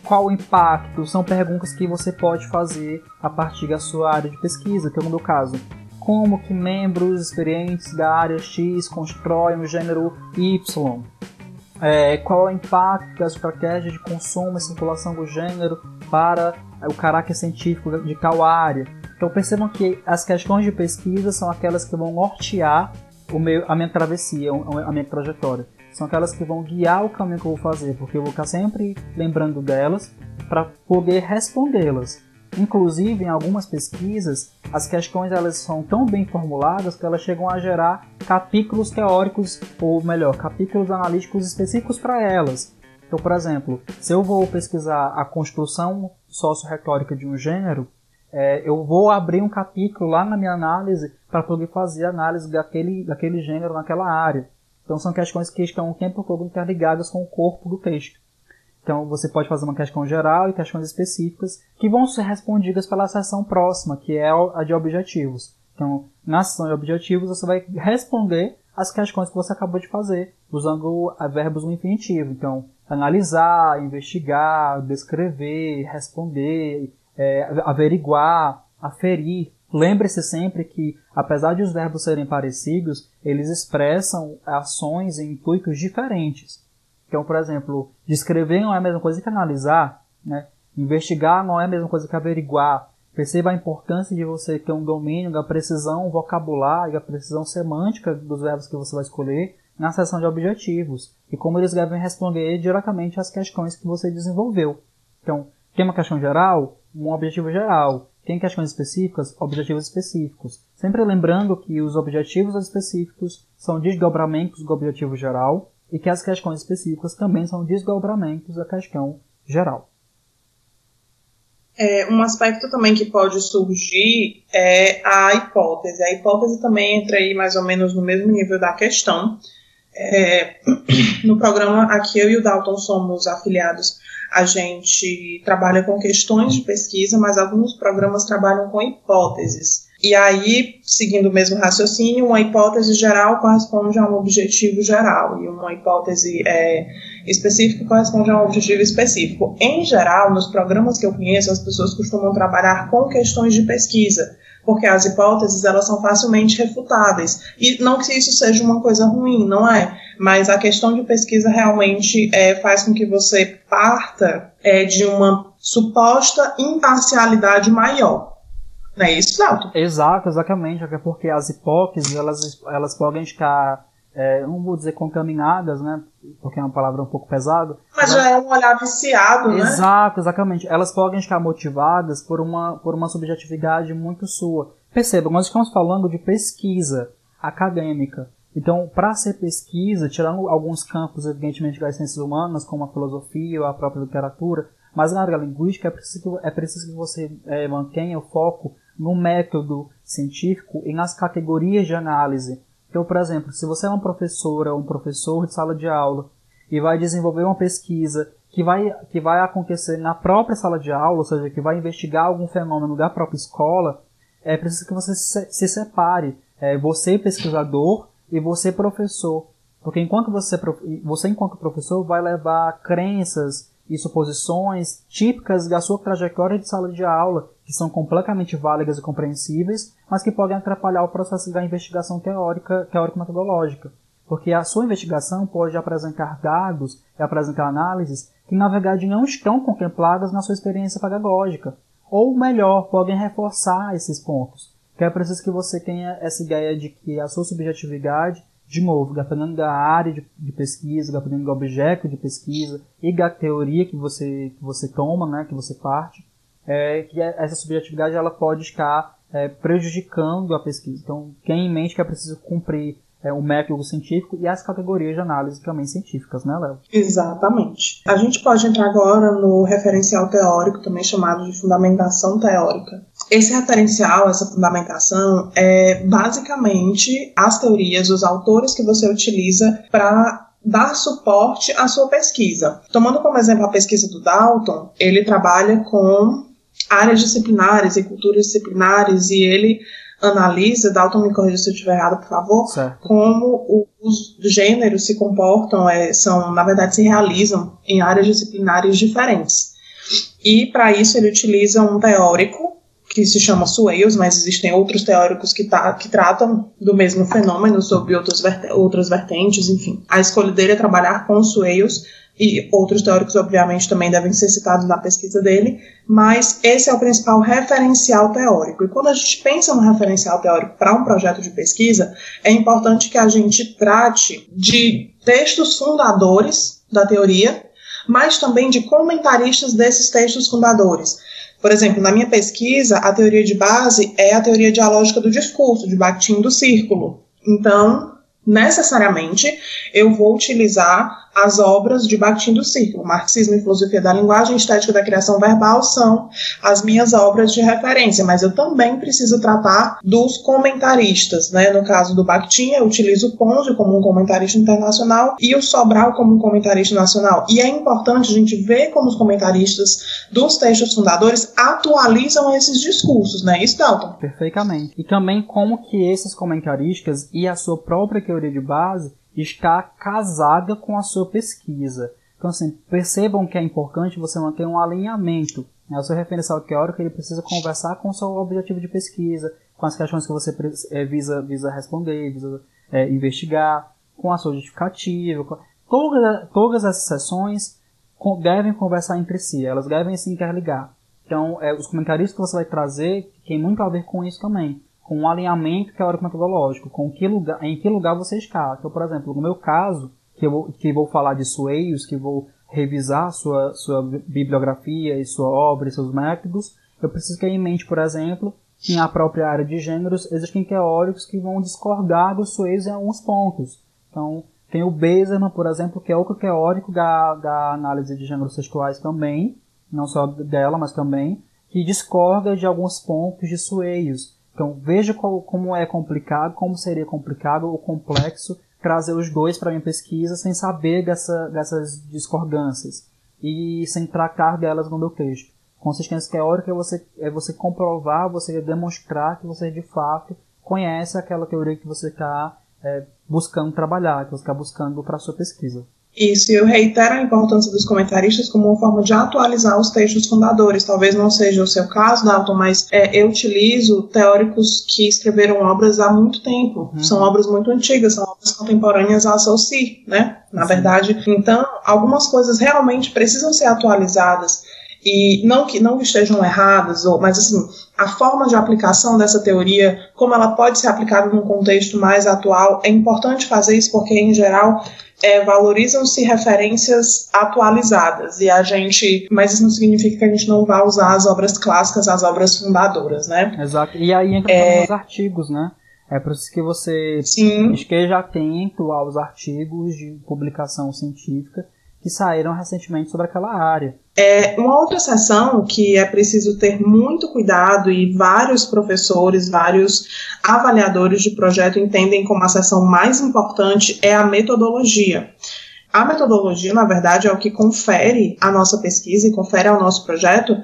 qual o impacto? São perguntas que você pode fazer a partir da sua área de pesquisa, que é o meu caso. Como que membros experientes da área X constroem o gênero Y? É, qual é o impacto da estratégia de consumo e circulação do gênero para o caráter científico de tal área? Então percebam que as questões de pesquisa são aquelas que vão nortear meu, a minha travessia, a minha trajetória. São aquelas que vão guiar o caminho que eu vou fazer, porque eu vou ficar sempre lembrando delas para poder respondê-las. Inclusive, em algumas pesquisas, as questões elas são tão bem formuladas que elas chegam a gerar capítulos teóricos, ou melhor, capítulos analíticos específicos para elas. Então, por exemplo, se eu vou pesquisar a construção socio-retórica de um gênero, é, eu vou abrir um capítulo lá na minha análise para poder fazer análise daquele, daquele gênero naquela área. Então, são questões que estão o tempo todo interligadas com o corpo do texto. Então você pode fazer uma questão geral e questões específicas que vão ser respondidas pela seção próxima, que é a de objetivos. Então, na seção de objetivos, você vai responder as questões que você acabou de fazer, usando verbos no infinitivo. Então, analisar, investigar, descrever, responder, é, averiguar, aferir. Lembre-se sempre que, apesar de os verbos serem parecidos, eles expressam ações em intuitos diferentes. Então, por exemplo, descrever não é a mesma coisa que analisar, né? Investigar não é a mesma coisa que averiguar. Perceba a importância de você ter um domínio da precisão vocabular e da precisão semântica dos verbos que você vai escolher na seção de objetivos e como eles devem responder diretamente às questões que você desenvolveu. Então, tem uma questão geral, um objetivo geral. Tem questões específicas, objetivos específicos. Sempre lembrando que os objetivos específicos são desdobramentos do objetivo geral e que as questões específicas também são desdobramentos da questão geral. É, um aspecto também que pode surgir é a hipótese. A hipótese também entra aí mais ou menos no mesmo nível da questão. É, no programa aqui eu e o Dalton somos afiliados. A gente trabalha com questões de pesquisa, mas alguns programas trabalham com hipóteses. E aí, seguindo o mesmo raciocínio, uma hipótese geral corresponde a um objetivo geral, e uma hipótese é, específica corresponde a um objetivo específico. Em geral, nos programas que eu conheço, as pessoas costumam trabalhar com questões de pesquisa, porque as hipóteses elas são facilmente refutáveis. E não que isso seja uma coisa ruim, não é? Mas a questão de pesquisa realmente é, faz com que você parta é, de uma suposta imparcialidade maior. Não é isso? Exato, exatamente. Porque as hipóteses, elas, elas podem estar, é, não vou dizer contaminadas, né? Porque é uma palavra um pouco pesada. Mas, já é um olhar viciado, né? Exato, exatamente. Elas podem estar motivadas por uma, por uma subjetividade muito sua. Perceba, nós estamos falando de pesquisa acadêmica. Então, para ser pesquisa, tirando alguns campos, evidentemente, das ciências humanas, como a filosofia ou a própria literatura, mas na área linguística é preciso, é preciso que você é, mantenha o foco no método científico e nas categorias de análise. Então, por exemplo, se você é uma professora ou um professor de sala de aula e vai desenvolver uma pesquisa que vai, que vai acontecer na própria sala de aula, ou seja, que vai investigar algum fenômeno da própria escola, é preciso que você se, se separe. É, você pesquisador e você professor. Porque enquanto você, você enquanto professor vai levar crenças, e suposições típicas da sua trajetória de sala de aula, que são completamente válidas e compreensíveis, mas que podem atrapalhar o processo da investigação teórica, teórico-metodológica. Porque a sua investigação pode apresentar dados e apresentar análises que, na verdade, não estão contempladas na sua experiência pedagógica. Ou, melhor, podem reforçar esses pontos. Que é preciso que você tenha essa ideia de que a sua subjetividade de novo, dependendo da área de, de, pesquisa, dependendo do objeto de pesquisa e da teoria que você, que você toma, né, que você parte, é, que é, essa subjetividade ela pode estar é, prejudicando a pesquisa. Então, tenha em mente que é preciso cumprir é, o método científico e as categorias de análise também científicas, né, Léo? Exatamente. A gente pode entrar agora no referencial teórico, também chamado de fundamentação teórica. Esse referencial, essa fundamentação, é basicamente as teorias, os autores que você utiliza para dar suporte à sua pesquisa. Tomando como exemplo a pesquisa do Dalton, ele trabalha com áreas disciplinares e culturas disciplinares e ele analisa, Dalton me corrija se eu estiver errado, por favor, certo. como os gêneros se comportam, é, são, na verdade, se realizam em áreas disciplinares diferentes. E para isso ele utiliza um teórico que se chama Swales, mas existem outros teóricos que, tá, que tratam do mesmo fenômeno sob outros, outras vertentes, enfim. A escolha dele é trabalhar com Swales e outros teóricos, obviamente, também devem ser citados na pesquisa dele, mas esse é o principal referencial teórico. E quando a gente pensa no referencial teórico para um projeto de pesquisa, é importante que a gente trate de textos fundadores da teoria, mas também de comentaristas desses textos fundadores. Por exemplo, na minha pesquisa, a teoria de base é a teoria dialógica do discurso, de Bakhtin do círculo. Então, necessariamente, eu vou utilizar as obras de Bakhtin do Círculo, Marxismo e Filosofia da Linguagem, Estética da Criação Verbal, são as minhas obras de referência, mas eu também preciso tratar dos comentaristas, né? No caso do Bakhtin, eu utilizo o Ponge como um comentarista internacional e o Sobral como um comentarista nacional. E é importante a gente ver como os comentaristas dos textos fundadores atualizam esses discursos, né? Isso, Dalton? Perfeitamente. E também como que esses comentaristas e a sua própria teoria de base está casada com a sua pesquisa. Então, assim, percebam que é importante você manter um alinhamento. Né? O seu referencial teórico ele precisa conversar com o seu objetivo de pesquisa, com as questões que você é, visa, visa responder, visa é, investigar, com a sua justificativa. Com... Todas, essas sessões devem conversar entre si, elas devem se interligar. Então, é, os comentários que você vai trazer tem muito a ver com isso também com um alinhamento teórico-metodológico, com que lugar, em que lugar você está. Então, por exemplo, no meu caso, que, eu, que vou falar de Sueios, que vou revisar sua, sua bibliografia e sua obra e seus métodos, eu preciso ter em mente, por exemplo, que na própria área de gêneros existem teóricos que vão discordar dos Sueios em alguns pontos. Então, tem o Bezerman, por exemplo, que é outro teórico da, da análise de gêneros textuais também, não só dela, mas também, que discorda de alguns pontos de Sueios. Então veja qual, como é complicado, como seria complicado ou complexo trazer os dois para minha pesquisa sem saber dessa, dessas discordâncias e sem tratar delas no meu texto. Consistência teórica é você, é você comprovar, você demonstrar que você de fato conhece aquela teoria que você está é, buscando trabalhar, que você está buscando para sua pesquisa. Isso, e eu reitero a importância dos comentaristas como uma forma de atualizar os textos fundadores. Talvez não seja o seu caso, Dalton, mas é, eu utilizo teóricos que escreveram obras há muito tempo. Uhum. São obras muito antigas, são obras contemporâneas à Saucy, né? Na verdade. Então, algumas coisas realmente precisam ser atualizadas. E não que não estejam erradas, ou, mas assim, a forma de aplicação dessa teoria, como ela pode ser aplicada num contexto mais atual, é importante fazer isso porque, em geral, é, valorizam-se referências atualizadas e a gente, mas isso não significa que a gente não vá usar as obras clássicas, as obras fundadoras, né? Exato. E aí entra é... os artigos, né? É por isso que você Sim. esteja atento aos artigos de publicação científica que saíram recentemente sobre aquela área. É uma outra seção que é preciso ter muito cuidado e vários professores, vários avaliadores de projeto entendem como a seção mais importante é a metodologia. A metodologia, na verdade, é o que confere à nossa pesquisa e confere ao nosso projeto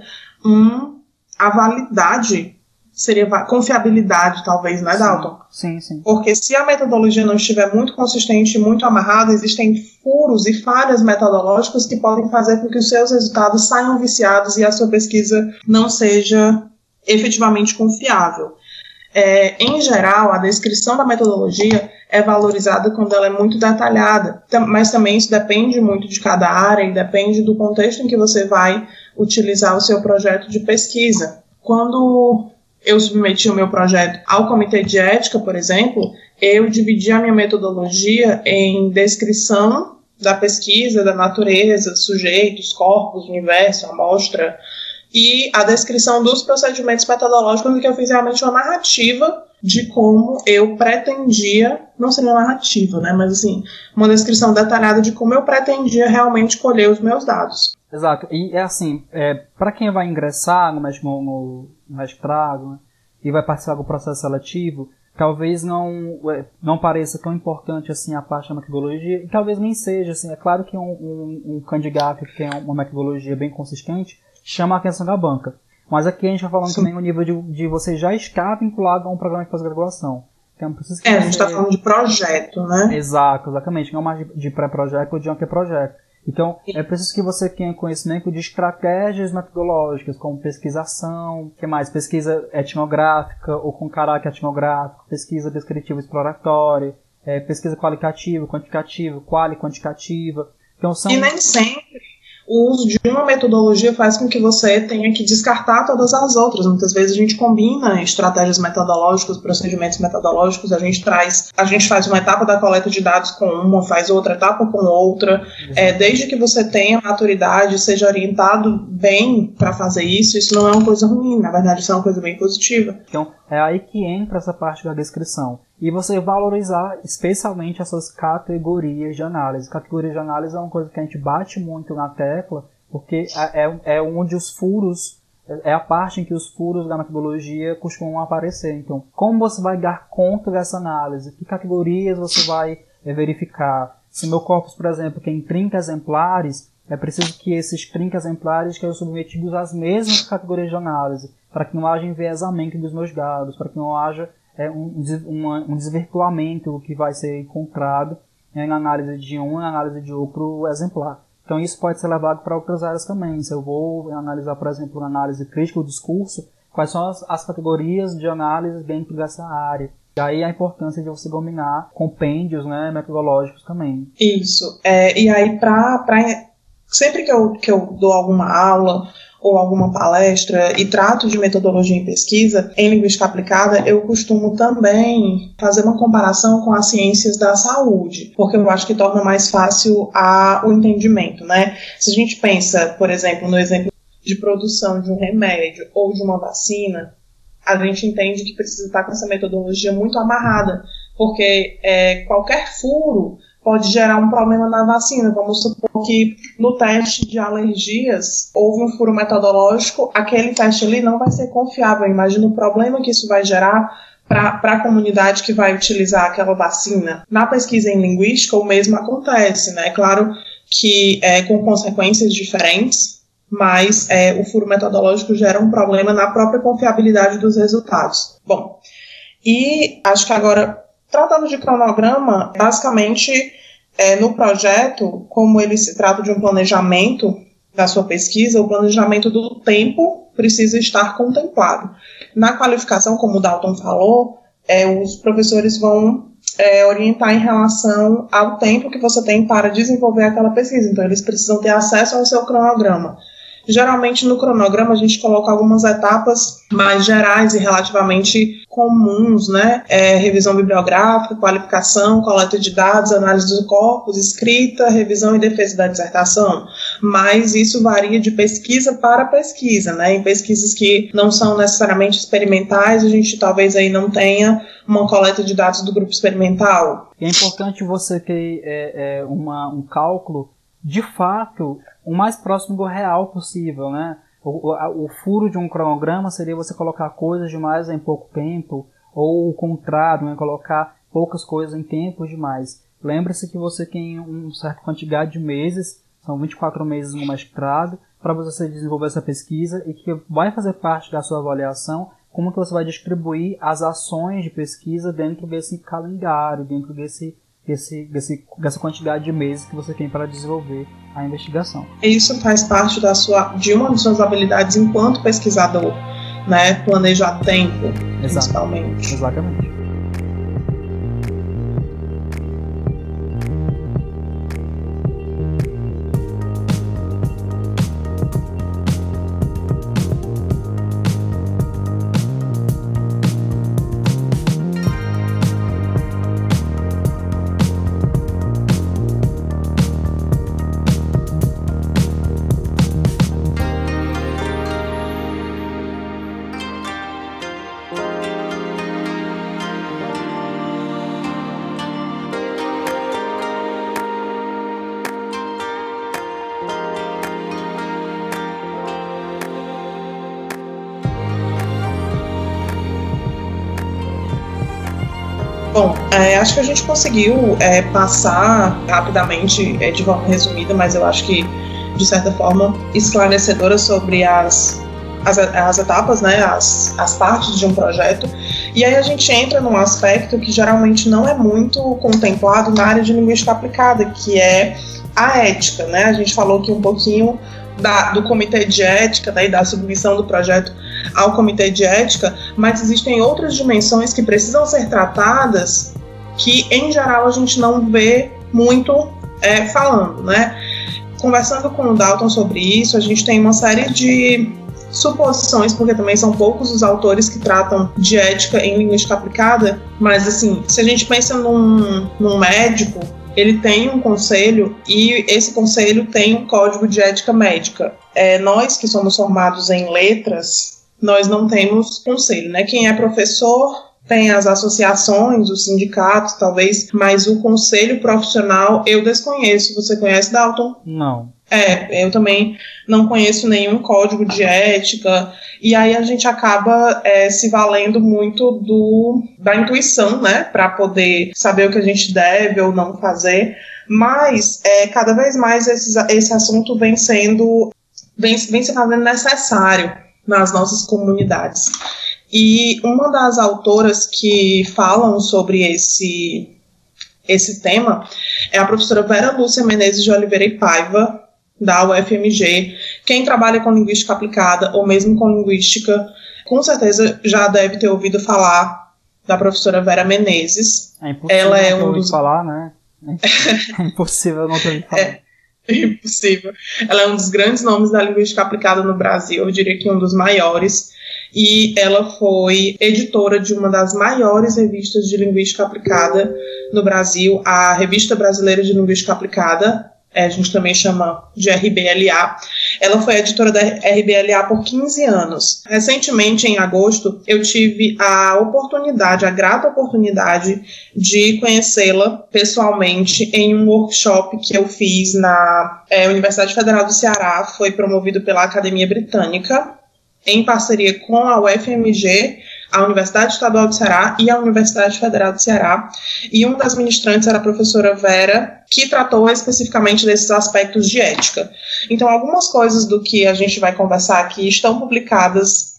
um, a validade seria confiabilidade, talvez, né, Dalton? Sim, sim. Porque se a metodologia não estiver muito consistente, muito amarrada, existem furos e falhas metodológicas que podem fazer com que os seus resultados saiam viciados e a sua pesquisa não seja efetivamente confiável. É, em geral, a descrição da metodologia é valorizada quando ela é muito detalhada, mas também isso depende muito de cada área e depende do contexto em que você vai utilizar o seu projeto de pesquisa. Quando eu submeti o meu projeto ao comitê de ética, por exemplo, eu dividi a minha metodologia em descrição da pesquisa, da natureza, sujeitos, corpos, universo, amostra, e a descrição dos procedimentos metodológicos, em que eu fiz realmente uma narrativa de como eu pretendia, não seria uma narrativa, né, mas assim, uma descrição detalhada de como eu pretendia realmente colher os meus dados. Exato, e é assim, é, para quem vai ingressar no, no, no mestrado né, e vai participar do processo seletivo, talvez não, é, não pareça tão importante assim a parte da metodologia, e talvez nem seja, assim, é claro que um, um, um candidato que tem uma metodologia bem consistente chama a atenção da banca. Mas aqui a gente está falando Sim. também o nível de, de você já estar vinculado a um programa de pós-graduação. Então, é, a gente está falando de projeto, né? Exato, exatamente. Não mais de pré-projeto ou de anteprojeto. Então, é preciso que você tenha conhecimento de estratégias metodológicas, como pesquisação, que mais? Pesquisa etnográfica ou com caráter etnográfico, pesquisa descritiva exploratória, é, pesquisa qualitativa, quantitativa, quali quantitativa. Então, são... E nem sempre o uso de uma metodologia faz com que você tenha que descartar todas as outras. Muitas vezes a gente combina estratégias metodológicas, procedimentos metodológicos, a gente traz, a gente faz uma etapa da coleta de dados com uma, faz outra etapa com outra. É, desde que você tenha maturidade, seja orientado bem para fazer isso, isso não é uma coisa ruim, na verdade, isso é uma coisa bem positiva. Então, é aí que entra essa parte da descrição. E você valorizar especialmente essas categorias de análise. Categorias de análise é uma coisa que a gente bate muito na tecla, porque é, é, é onde os furos, é a parte em que os furos da metodologia costumam aparecer. Então, como você vai dar conta dessa análise? Que categorias você vai verificar? Se meu corpus, por exemplo, tem 30 exemplares, é preciso que esses 30 exemplares sejam submetidos às mesmas categorias de análise, para que não haja enviesamento dos meus dados, para que não haja é, um, um desvirtuamento que vai ser encontrado né, na análise de um e na análise de outro exemplar. Então isso pode ser levado para outras áreas também. Se eu vou analisar, por exemplo, na análise crítica do discurso, quais são as, as categorias de análise dentro dessa área. E aí a importância de você dominar compêndios né, metodológicos também. Isso. É, e aí, para sempre que eu, que eu dou alguma aula ou alguma palestra e trato de metodologia em pesquisa em linguística aplicada, eu costumo também fazer uma comparação com as ciências da saúde, porque eu acho que torna mais fácil a, o entendimento, né? Se a gente pensa, por exemplo, no exemplo de produção de um remédio ou de uma vacina, a gente entende que precisa estar com essa metodologia muito amarrada, porque é, qualquer furo pode gerar um problema na vacina. Vamos supor que no teste de alergias houve um furo metodológico, aquele teste ali não vai ser confiável. Imagina o problema que isso vai gerar para a comunidade que vai utilizar aquela vacina. Na pesquisa em linguística, o mesmo acontece, né? Claro que é, com consequências diferentes, mas é, o furo metodológico gera um problema na própria confiabilidade dos resultados. Bom, e acho que agora Tratando de cronograma, basicamente, é, no projeto, como ele se trata de um planejamento da sua pesquisa, o planejamento do tempo precisa estar contemplado. Na qualificação, como o Dalton falou, é, os professores vão é, orientar em relação ao tempo que você tem para desenvolver aquela pesquisa. Então, eles precisam ter acesso ao seu cronograma. Geralmente no cronograma a gente coloca algumas etapas mais gerais e relativamente comuns, né? É, revisão bibliográfica, qualificação, coleta de dados, análise dos corpos, escrita, revisão e defesa da dissertação. Mas isso varia de pesquisa para pesquisa, né? Em pesquisas que não são necessariamente experimentais, a gente talvez aí não tenha uma coleta de dados do grupo experimental. E é importante você ter é, é, uma, um cálculo de fato o mais próximo do real possível, né? O, o, o, furo de um cronograma seria você colocar coisas demais em pouco tempo, ou o contrário, né? colocar poucas coisas em tempo demais. Lembre-se que você tem uma certa quantidade de meses, são 24 meses no mestrado, para você desenvolver essa pesquisa e que vai fazer parte da sua avaliação como que você vai distribuir as ações de pesquisa dentro desse calendário, dentro desse desse, dessa quantidade de meses que você tem para desenvolver a investigação. Isso faz parte da sua, de uma de suas habilidades enquanto pesquisador, né? Planejar tempo, Exato. principalmente. Exatamente. Acho que a gente conseguiu é, passar rapidamente, é, de forma resumida, mas eu acho que de certa forma esclarecedora sobre as, as, as etapas, né, as, as partes de um projeto. E aí a gente entra num aspecto que geralmente não é muito contemplado na área de linguística aplicada, que é a ética, né? A gente falou aqui um pouquinho da, do comitê de ética, daí da submissão do projeto ao comitê de ética, mas existem outras dimensões que precisam ser tratadas que, em geral, a gente não vê muito é, falando, né? conversando com o Dalton sobre isso, a gente tem uma série de suposições, porque também são poucos os autores que tratam de ética em linguística aplicada, mas assim, se a gente pensa num, num médico, ele tem um conselho e esse conselho tem um código de ética médica. É, nós que somos formados em letras, nós não temos conselho, né? Quem é professor tem as associações, os sindicatos, talvez, mas o conselho profissional eu desconheço. Você conhece, Dalton? Não. É, eu também não conheço nenhum código de ética, e aí a gente acaba é, se valendo muito do, da intuição, né, para poder saber o que a gente deve ou não fazer. Mas é, cada vez mais esse, esse assunto vem sendo, vem, vem se fazendo necessário nas nossas comunidades. E uma das autoras que falam sobre esse esse tema é a professora Vera Lúcia Menezes de Oliveira e Paiva, da UFMG. Quem trabalha com linguística aplicada ou mesmo com linguística, com certeza já deve ter ouvido falar da professora Vera Menezes. É impossível Ela é não um dos- falar, né? É impossível não ter ouvido falar. É. Impossível. Ela é um dos grandes nomes da linguística aplicada no Brasil, eu diria que um dos maiores. E ela foi editora de uma das maiores revistas de linguística aplicada no Brasil, a Revista Brasileira de Linguística Aplicada, é, a gente também chama de RBLA. Ela foi editora da RBLA por 15 anos. Recentemente, em agosto, eu tive a oportunidade, a grata oportunidade de conhecê-la pessoalmente em um workshop que eu fiz na é, Universidade Federal do Ceará. Foi promovido pela Academia Britânica, em parceria com a UFMG, a Universidade Estadual do Ceará e a Universidade Federal do Ceará. E uma das ministrantes era a professora Vera, que tratou especificamente desses aspectos de ética. Então, algumas coisas do que a gente vai conversar aqui estão publicadas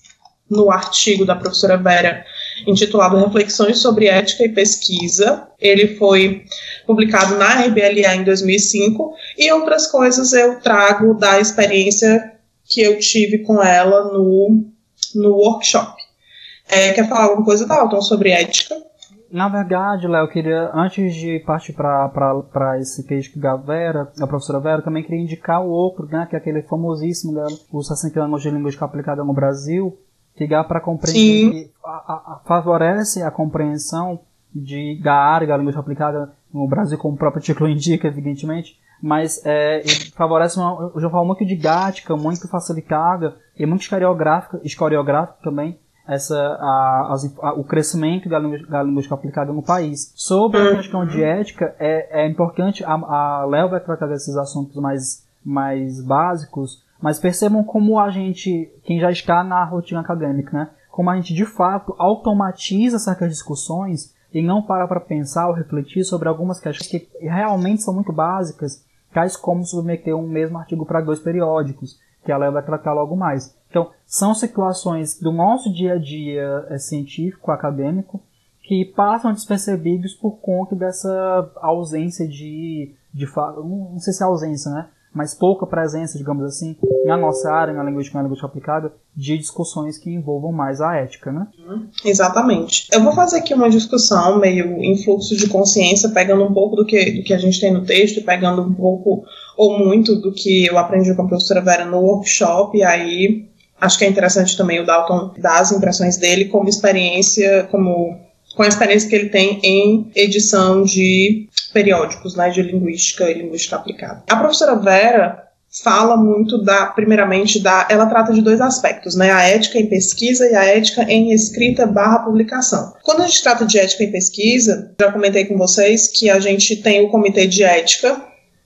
no artigo da professora Vera, intitulado Reflexões sobre Ética e Pesquisa. Ele foi publicado na RBLA em 2005, e outras coisas eu trago da experiência que eu tive com ela no, no workshop. É, quer falar alguma coisa, Dalton, sobre ética? Na verdade, Léo, eu queria, antes de partir para esse queijo da Vera, a professora Vera, também queria indicar o outro, né, que é aquele famosíssimo dela, os 60 anos de linguística aplicada no Brasil, que dá para compreender, que a- a- a- favorece a compreensão de, da área da linguística aplicada no Brasil, como o próprio título indica, evidentemente, mas é, ele favorece uma, de uma forma muito didática, muito facilitada e muito historiográfica, historiográfica também, essa, a, a- o crescimento da, lingu- da linguística aplicada no país. Sobre a questão de ética, é, é importante, a, a Léo vai tratar desses assuntos mais, mais básicos, mas percebam como a gente, quem já está na rotina acadêmica, né, como a gente de fato automatiza certas discussões e não para para pensar ou refletir sobre algumas questões que realmente são muito básicas, tais como submeter um mesmo artigo para dois periódicos, que ela vai tratar logo mais. Então, são situações do nosso dia a dia eh, científico, acadêmico, que passam despercebidos por conta dessa ausência de, de não sei se é ausência, né? Mas pouca presença, digamos assim, na nossa área, na linguística, na linguística aplicada, de discussões que envolvam mais a ética, né? Exatamente. Eu vou fazer aqui uma discussão meio em fluxo de consciência, pegando um pouco do que, do que a gente tem no texto, pegando um pouco ou muito do que eu aprendi com a professora Vera no workshop, e aí acho que é interessante também o Dalton dar as impressões dele como experiência, como com a experiência que ele tem em edição de periódicos, né, de linguística e linguística aplicada. A professora Vera fala muito da, primeiramente, da, ela trata de dois aspectos, né, a ética em pesquisa e a ética em escrita barra publicação. Quando a gente trata de ética em pesquisa, já comentei com vocês que a gente tem o comitê de ética,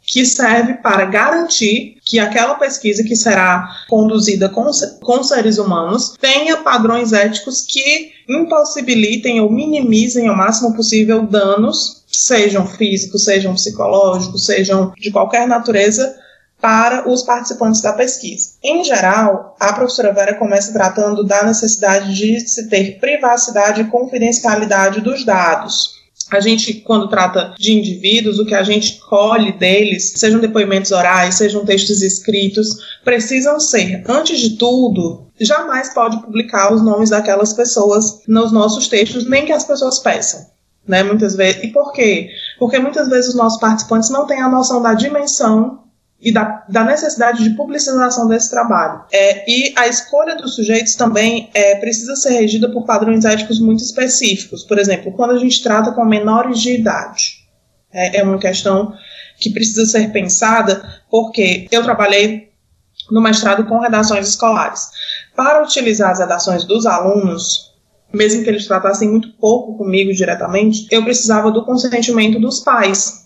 que serve para garantir que aquela pesquisa que será conduzida com, com seres humanos tenha padrões éticos que impossibilitem ou minimizem ao máximo possível danos, sejam físicos, sejam psicológicos, sejam de qualquer natureza, para os participantes da pesquisa. Em geral, a professora Vera começa tratando da necessidade de se ter privacidade e confidencialidade dos dados. A gente, quando trata de indivíduos, o que a gente colhe deles, sejam depoimentos orais, sejam textos escritos, precisam ser, antes de tudo, jamais pode publicar os nomes daquelas pessoas nos nossos textos, nem que as pessoas peçam. Né, muitas vezes. E por quê? Porque muitas vezes os nossos participantes não têm a noção da dimensão e da, da, necessidade de publicização desse trabalho. É, e a escolha dos sujeitos também é, precisa ser regida por padrões éticos muito específicos. Por exemplo, quando a gente trata com menores de idade, é, é uma questão que precisa ser pensada, porque eu trabalhei no mestrado com redações escolares. Para utilizar as redações dos alunos, mesmo que eles tratassem muito pouco comigo diretamente, eu precisava do consentimento dos pais.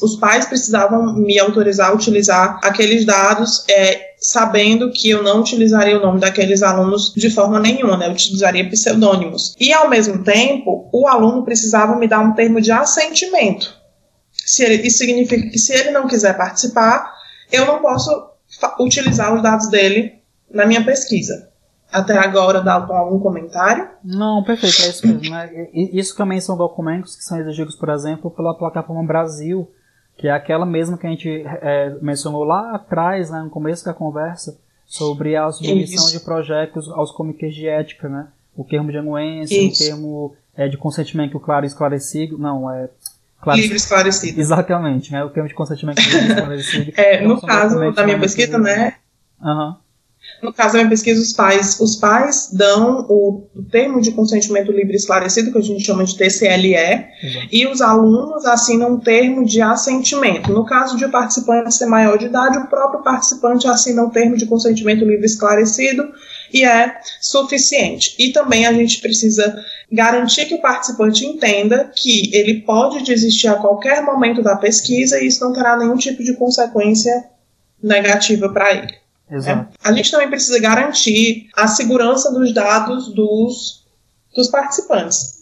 Os pais precisavam me autorizar a utilizar aqueles dados, é, sabendo que eu não utilizaria o nome daqueles alunos de forma nenhuma, né? eu utilizaria pseudônimos. E, ao mesmo tempo, o aluno precisava me dar um termo de assentimento. Se ele, isso significa que, se ele não quiser participar, eu não posso utilizar os dados dele na minha pesquisa. Até agora, Dalton, algum comentário? Não, perfeito, é isso mesmo. Né? Isso também são documentos que são exigidos, por exemplo, pela plataforma Brasil, que é aquela mesma que a gente é, mencionou lá atrás, né, no começo da conversa, sobre a submissão isso. de projetos aos comitês de ética, né? O termo de anuência, o termo é, de consentimento claro e esclarecido, não, é... Claro, livre esclarecido. Exatamente, né? O termo de consentimento livre esclarecido. é, no caso da minha pesquisa, né? Uhum. No caso da minha pesquisa, os pais, os pais dão o, o termo de consentimento livre esclarecido, que a gente chama de TCLE, uhum. e os alunos assinam um termo de assentimento. No caso de o participante ser maior de idade, o próprio participante assina um termo de consentimento livre esclarecido e é suficiente. E também a gente precisa garantir que o participante entenda que ele pode desistir a qualquer momento da pesquisa e isso não terá nenhum tipo de consequência negativa para ele. Exato. É. A gente também precisa garantir a segurança dos dados dos, dos participantes.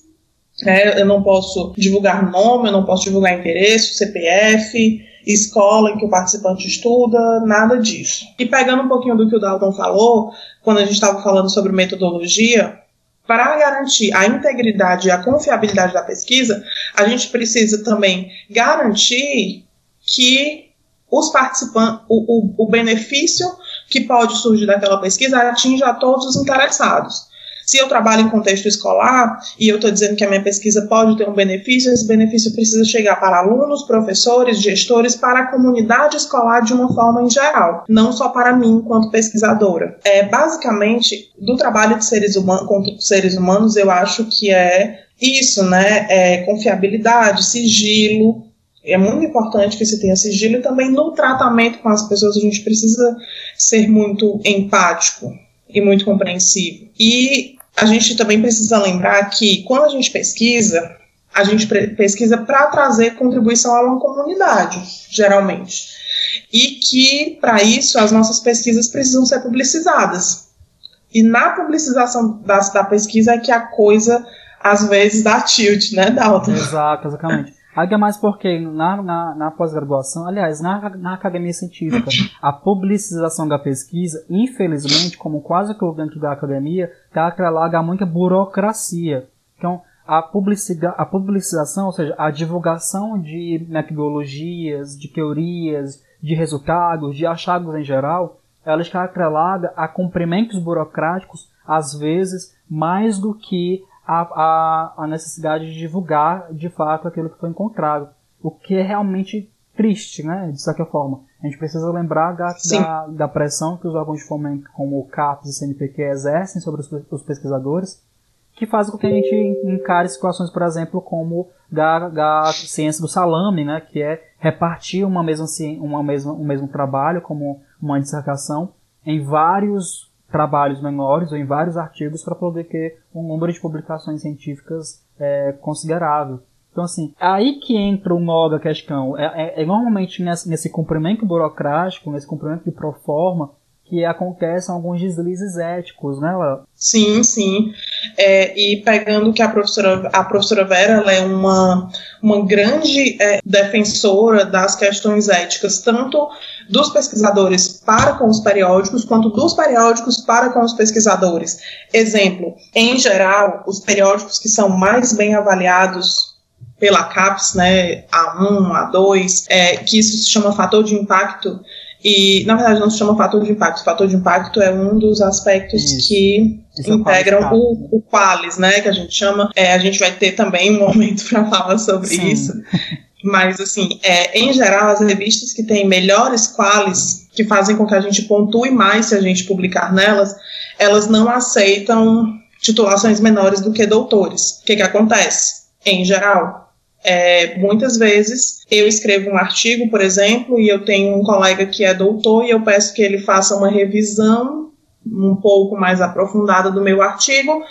É, eu não posso divulgar nome, eu não posso divulgar endereço, CPF, escola em que o participante estuda, nada disso. E pegando um pouquinho do que o Dalton falou, quando a gente estava falando sobre metodologia, para garantir a integridade e a confiabilidade da pesquisa, a gente precisa também garantir que os participantes, o, o, o benefício que pode surgir daquela pesquisa atinge a todos os interessados. Se eu trabalho em contexto escolar e eu estou dizendo que a minha pesquisa pode ter um benefício, esse benefício precisa chegar para alunos, professores, gestores, para a comunidade escolar de uma forma em geral, não só para mim enquanto pesquisadora. É basicamente do trabalho de seres humanos com seres humanos, eu acho que é isso, né? É confiabilidade, sigilo, é muito importante que se tenha sigilo e também no tratamento com as pessoas a gente precisa ser muito empático e muito compreensivo. E a gente também precisa lembrar que quando a gente pesquisa, a gente pesquisa para trazer contribuição a uma comunidade, geralmente. E que, para isso, as nossas pesquisas precisam ser publicizadas. E na publicização da, da pesquisa é que a coisa, às vezes, dá tilt, né, Dalton? Exato, exatamente. Ainda mais porque na, na, na pós-graduação, aliás, na, na academia científica, a publicização da pesquisa, infelizmente, como quase tudo dentro da academia, está atrelada a muita burocracia. Então, a, publiciza, a publicização, ou seja, a divulgação de metodologias, de teorias, de resultados, de achados em geral, ela está atrelada a cumprimentos burocráticos, às vezes, mais do que a, a, a necessidade de divulgar de fato aquilo que foi encontrado. O que é realmente triste, né, de certa forma. A gente precisa lembrar da, da, da, pressão que os órgãos de fomento, como o CAPES e o CNPq, exercem sobre os, os, pesquisadores, que faz com que a gente encare situações, por exemplo, como da, da ciência do salame, né, que é repartir uma mesma, uma mesma, um mesmo trabalho, como uma dissertação, em vários trabalhos menores ou em vários artigos para poder ter um número de publicações científicas é, considerável. Então, assim, aí que entra o nó da questão. É, é, é normalmente nesse, nesse cumprimento burocrático, nesse cumprimento de proforma, que acontecem alguns deslizes éticos, né, Léo? Sim, sim. É, e pegando que a professora, a professora Vera é uma, uma grande é, defensora das questões éticas, tanto dos pesquisadores para com os periódicos, quanto dos periódicos para com os pesquisadores. Exemplo, em geral, os periódicos que são mais bem avaliados pela CAPES, né, A1, A2, é, que isso se chama fator de impacto, e, na verdade, não se chama fator de impacto. O fator de impacto é um dos aspectos Isso. que Isso é integram é o, o Qualis, né? Que a gente chama. É, a gente vai ter também um momento para falar sobre Sim. isso. Mas, assim, é, em geral, as revistas que têm melhores quales, que fazem com que a gente pontue mais se a gente publicar nelas, elas não aceitam titulações menores do que doutores. O que, que acontece? Em geral, é, muitas vezes eu escrevo um artigo, por exemplo, e eu tenho um colega que é doutor e eu peço que ele faça uma revisão um pouco mais aprofundada do meu artigo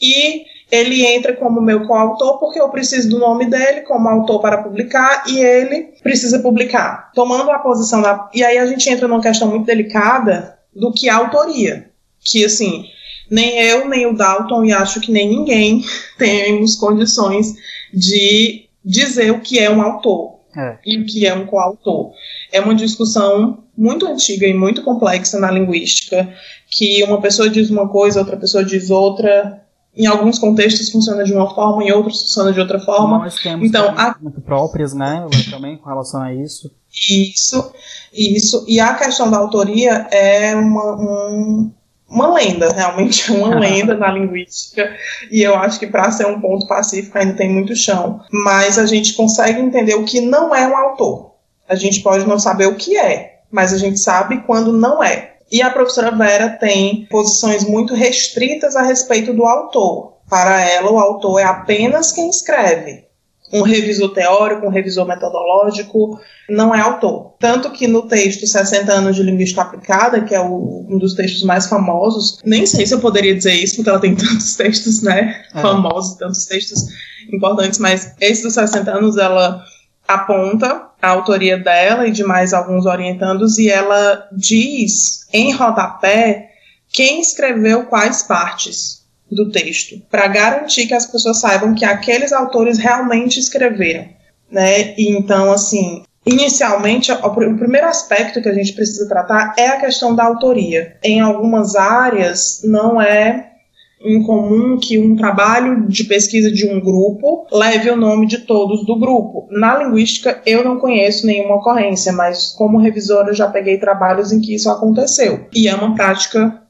e ele entra como meu coautor porque eu preciso do nome dele como autor para publicar e ele precisa publicar. Tomando a posição da. E aí a gente entra numa questão muito delicada do que é autoria. Que assim, nem eu, nem o Dalton, e acho que nem ninguém temos condições de dizer o que é um autor é. e o que é um coautor. É uma discussão muito antiga e muito complexa na linguística, que uma pessoa diz uma coisa, outra pessoa diz outra, em alguns contextos funciona de uma forma, em outros funciona de outra forma. Nós temos então, a... muito próprias, né, também com relação a isso. Isso, isso. E a questão da autoria é uma, um, uma lenda, realmente uma lenda na linguística. E eu acho que para ser um ponto pacífico ainda tem muito chão. Mas a gente consegue entender o que não é um autor. A gente pode não saber o que é, mas a gente sabe quando não é. E a professora Vera tem posições muito restritas a respeito do autor. Para ela, o autor é apenas quem escreve. Um revisor teórico, um revisor metodológico, não é autor. Tanto que no texto 60 anos de linguística aplicada, que é o, um dos textos mais famosos, nem sei se eu poderia dizer isso, porque ela tem tantos textos, né, é. famosos, tantos textos importantes, mas esse dos 60 anos, ela aponta a autoria dela e de mais alguns orientandos, e ela diz em rodapé quem escreveu quais partes do texto, para garantir que as pessoas saibam que aqueles autores realmente escreveram. Né? E então, assim, inicialmente, o primeiro aspecto que a gente precisa tratar é a questão da autoria. Em algumas áreas, não é em comum que um trabalho de pesquisa de um grupo leve o nome de todos do grupo. Na linguística, eu não conheço nenhuma ocorrência, mas como revisora já peguei trabalhos em que isso aconteceu. E é uma prática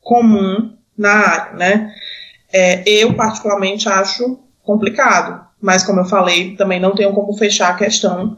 comum na área, né? É, eu, particularmente, acho complicado, mas como eu falei, também não tenho como fechar a questão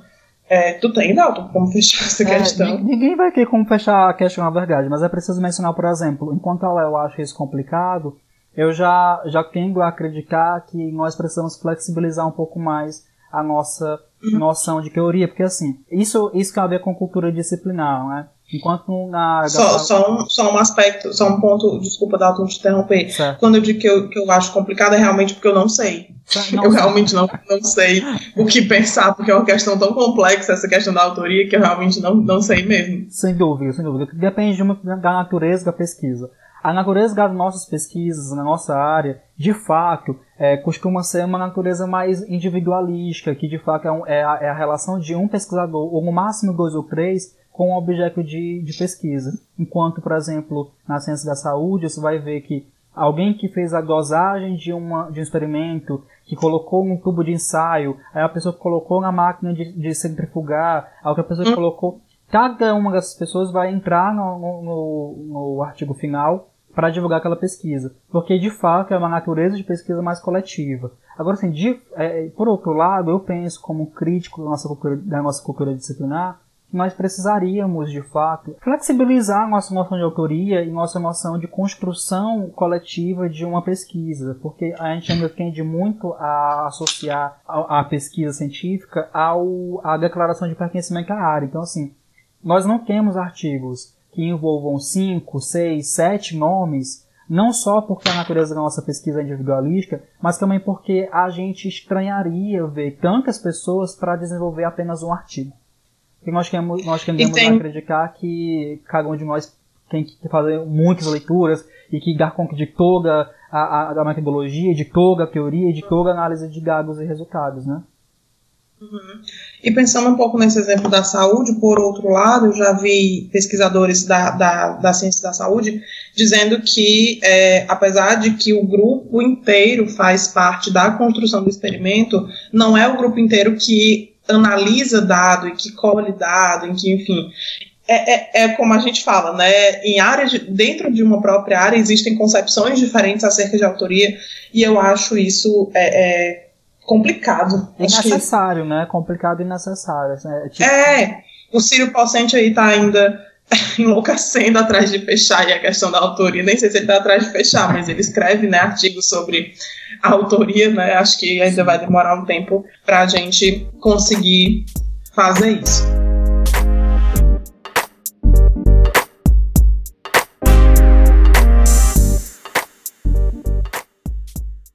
é, tu tem, Dalton, como fechar essa é, questão? Ninguém vai ter como fechar a questão, na verdade, mas é preciso mencionar, por exemplo, enquanto a Léo acha isso complicado, eu já, já tendo a acreditar que nós precisamos flexibilizar um pouco mais a nossa uhum. noção de teoria, porque assim, isso, isso tem a ver com cultura disciplinar, né? Enquanto na só, só, um, só um aspecto, só um ponto, desculpa, Dalton, te interromper. Certo. Quando eu digo que eu, que eu acho complicado é realmente porque eu não sei. Não, eu realmente não, não sei o que pensar, porque é uma questão tão complexa essa questão da autoria que eu realmente não, não sei mesmo. Sem dúvida, sem dúvida. Depende de uma, da natureza da pesquisa. A natureza das nossas pesquisas, na nossa área, de fato, é, costuma ser uma natureza mais individualística, que de fato é, um, é, a, é, a, relação de um pesquisador, ou no máximo dois ou três, com um objeto de, de pesquisa. Enquanto, por exemplo, na ciência da saúde, você vai ver que alguém que fez a dosagem de, uma, de um experimento, que colocou num tubo de ensaio, aí a pessoa que colocou na máquina de, de centrifugar, a outra pessoa que hum. colocou. Cada uma dessas pessoas vai entrar no, no, no artigo final para divulgar aquela pesquisa, porque de fato é uma natureza de pesquisa mais coletiva. Agora, assim, de, é, por outro lado, eu penso como crítico da nossa cultura, da nossa cultura disciplinar nós precisaríamos, de fato, flexibilizar nossa noção de autoria e nossa noção de construção coletiva de uma pesquisa, porque a gente ainda tende muito a associar a, a pesquisa científica ao, à declaração de pertencimento à área. Então, assim, nós não temos artigos que envolvam cinco, seis, sete nomes, não só porque a natureza da nossa pesquisa é individualística, mas também porque a gente estranharia ver tantas pessoas para desenvolver apenas um artigo. Porque nós queremos, nós queremos acreditar que cada um de nós tem que fazer muitas leituras e que dar conta de toda a, a, a metodologia, de toda a teoria, de toda a análise de dados e resultados, né? Uhum. E pensando um pouco nesse exemplo da saúde, por outro lado, eu já vi pesquisadores da, da, da ciência da saúde dizendo que, é, apesar de que o grupo inteiro faz parte da construção do experimento, não é o grupo inteiro que analisa dado e que colhe dado, em que, enfim. É, é, é, como a gente fala, né? Em áreas de, dentro de uma própria área existem concepções diferentes acerca de autoria e eu acho isso é, é complicado. É Acho que- necessário, né? Complicado e necessário. É, tipo, É, o Círio Pocente aí tá ainda enlouquecendo atrás de fechar e a questão da autoria. Nem sei se ele tá atrás de fechar, mas ele escreve né, artigos sobre a autoria, né? Acho que ainda vai demorar um tempo pra gente conseguir fazer isso.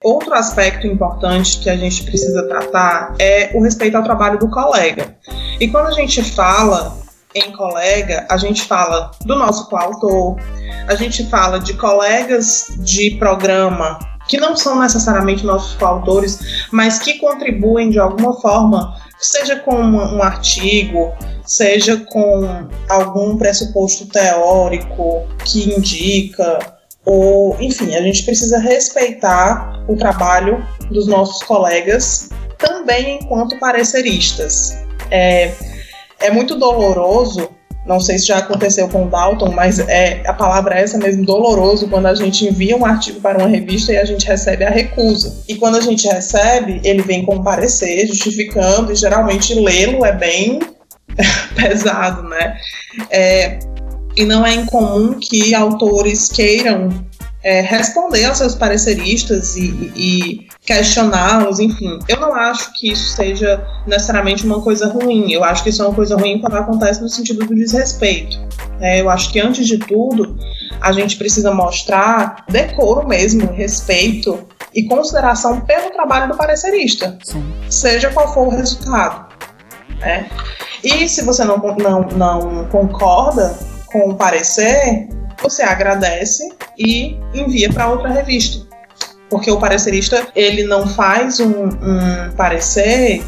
Outro aspecto importante que a gente precisa tratar é o respeito ao trabalho do colega. E quando a gente fala em colega, a gente fala do nosso coautor, a gente fala de colegas de programa que não são necessariamente nossos coautores, mas que contribuem de alguma forma, seja com um artigo, seja com algum pressuposto teórico que indica, ou enfim, a gente precisa respeitar o trabalho dos nossos colegas também enquanto pareceristas. É, é muito doloroso, não sei se já aconteceu com o Dalton, mas é, a palavra é essa mesmo, doloroso, quando a gente envia um artigo para uma revista e a gente recebe a recusa. E quando a gente recebe, ele vem com parecer, justificando, e geralmente lê-lo é bem pesado, né? É, e não é incomum que autores queiram é, responder aos seus pareceristas e, e questioná-los, enfim. Eu não acho que isso seja necessariamente uma coisa ruim. Eu acho que isso é uma coisa ruim quando acontece no sentido do desrespeito. né? eu acho que, antes de tudo, a gente precisa mostrar decoro mesmo, respeito e consideração pelo trabalho do parecerista sim. seja qual for o resultado. né? E se você não, não, não concorda com o parecer, você agradece e envia para outra revista. Porque o parecerista ele não faz um, um parecer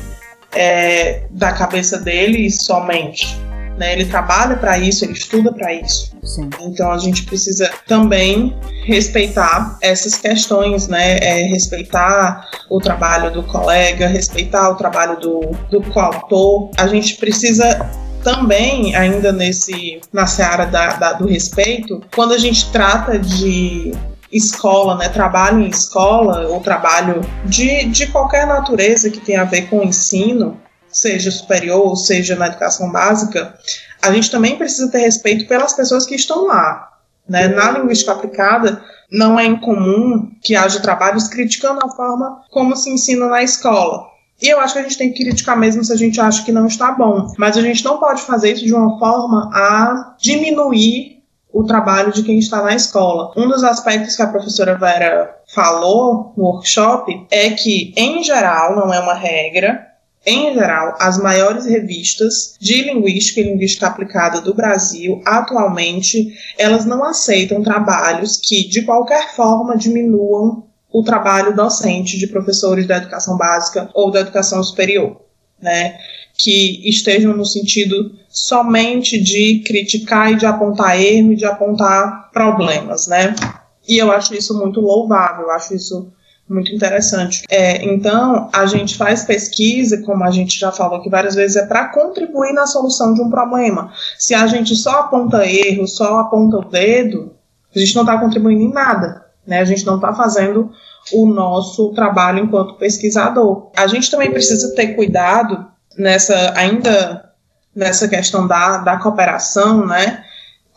é, da cabeça dele somente. Né? Ele trabalha para isso, ele estuda para isso. Sim. Então a gente precisa também respeitar essas questões, né? É, respeitar o trabalho do colega, respeitar o trabalho do, do coautor. A gente precisa também, ainda nesse na seara da, da- do respeito, quando a gente trata de escola, né, trabalho em escola ou trabalho de, de qualquer natureza que tenha a ver com o ensino, seja superior ou seja na educação básica, a gente também precisa ter respeito pelas pessoas que estão lá. Né? Na linguística aplicada, não é incomum que haja trabalhos criticando a forma como se ensina na escola. E eu acho que a gente tem que criticar mesmo se a gente acha que não está bom. Mas a gente não pode fazer isso de uma forma a diminuir o trabalho de quem está na escola. Um dos aspectos que a professora Vera falou no workshop é que, em geral, não é uma regra, em geral, as maiores revistas de linguística e linguística aplicada do Brasil, atualmente, elas não aceitam trabalhos que, de qualquer forma, diminuam o trabalho docente de professores da educação básica ou da educação superior, né? Que estejam no sentido somente de criticar e de apontar erro e de apontar problemas, né? E eu acho isso muito louvável, eu acho isso muito interessante. É, então, a gente faz pesquisa, como a gente já falou aqui várias vezes, é para contribuir na solução de um problema. Se a gente só aponta erro, só aponta o dedo, a gente não está contribuindo em nada. Né? A gente não está fazendo o nosso trabalho enquanto pesquisador. A gente também precisa ter cuidado nessa, ainda nessa questão da, da cooperação, né?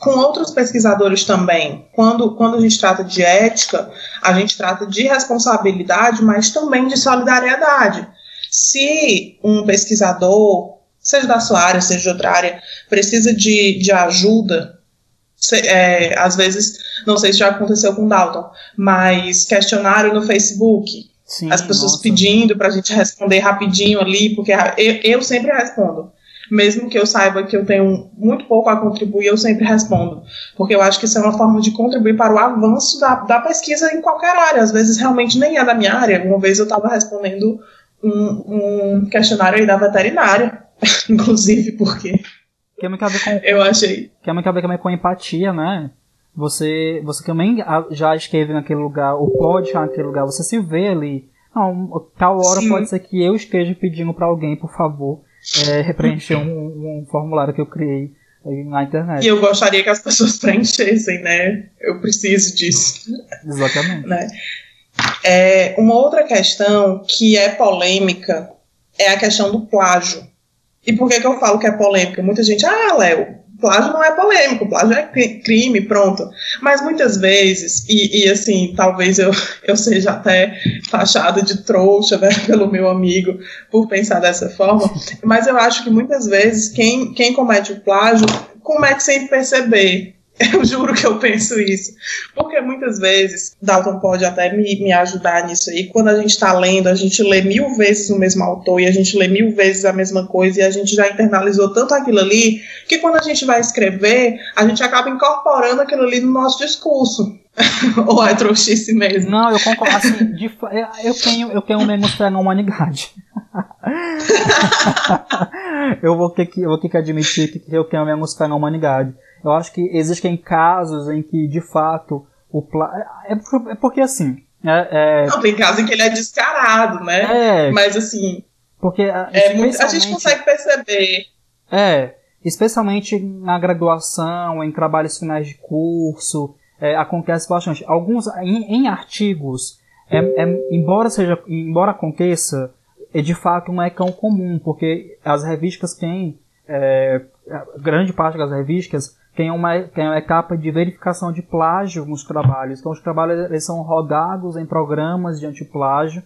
com outros pesquisadores também. Quando, quando a gente trata de ética, a gente trata de responsabilidade, mas também de solidariedade. Se um pesquisador, seja da sua área, seja de outra área, precisa de, de ajuda, é, às vezes, não sei se já aconteceu com o Dalton, mas questionário no Facebook, Sim, as pessoas nossa. pedindo para a gente responder rapidinho ali, porque eu, eu sempre respondo. Mesmo que eu saiba que eu tenho muito pouco a contribuir, eu sempre respondo. Porque eu acho que isso é uma forma de contribuir para o avanço da, da pesquisa em qualquer área. Às vezes realmente nem é da minha área. Uma vez eu estava respondendo um, um questionário aí da veterinária, inclusive, porque Que é muito a ver com, eu achei. que é muito a ver também com empatia, né? Você, você também já esteve naquele lugar, ou pode estar naquele lugar, você se vê ali. Não, tal hora Sim. pode ser que eu esteja pedindo para alguém, por favor, é, preencher um, um formulário que eu criei na internet. E eu gostaria que as pessoas preenchessem, né? Eu preciso disso. Exatamente. né? É, uma outra questão que é polêmica é a questão do plágio. E por que, que eu falo que é polêmica? Muita gente, ah, Léo, plágio não é polêmico, plágio é crime, pronto. Mas muitas vezes, e, e, assim, talvez eu, eu seja até taxada de trouxa né, pelo meu amigo por pensar dessa forma, mas eu acho que muitas vezes quem, quem comete o plágio comete sem perceber. Eu juro que eu penso isso. Porque muitas vezes, Dalton pode até me, me ajudar nisso aí, quando a gente está lendo, a gente lê mil vezes o mesmo autor e a gente lê mil vezes a mesma coisa e a gente já internalizou tanto aquilo ali, que quando a gente vai escrever, a gente acaba incorporando aquilo ali no nosso discurso. Ou é trouxice mesmo? Não, eu concordo. Assim, de, eu, tenho, eu tenho menos fé na humanidade. eu, vou ter que, eu vou ter que admitir que eu tenho menos fé na humanidade. Eu acho que existem casos em que, de fato, o pla... é, é porque assim. É, é... Não, tem casos em que ele é descarado, né? É, Mas assim. Porque é muito... a gente consegue perceber. É, especialmente na graduação, em trabalhos finais de curso, é, acontece bastante. Alguns em, em artigos, é, é, embora seja, embora aconteça, é de fato não é tão comum, porque as revistas têm é, grande parte das revistas tem uma, tem uma etapa de verificação de plágio nos trabalhos. Então, os trabalhos eles são rodados em programas de antiplágio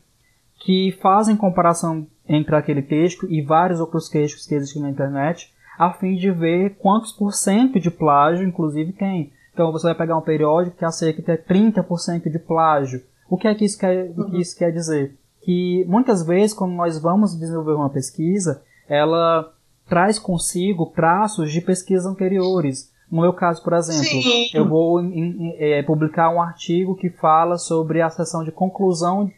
que fazem comparação entre aquele texto e vários outros textos que existem na internet, a fim de ver quantos por cento de plágio, inclusive, tem. Então, você vai pegar um periódico que aceita ter 30% de plágio. O que é que isso quer, o que isso quer dizer? Que muitas vezes, quando nós vamos desenvolver uma pesquisa, ela traz consigo traços de pesquisas anteriores. No meu caso, por exemplo, Sim. eu vou em, em, é, publicar um artigo que fala sobre a sessão de conclusão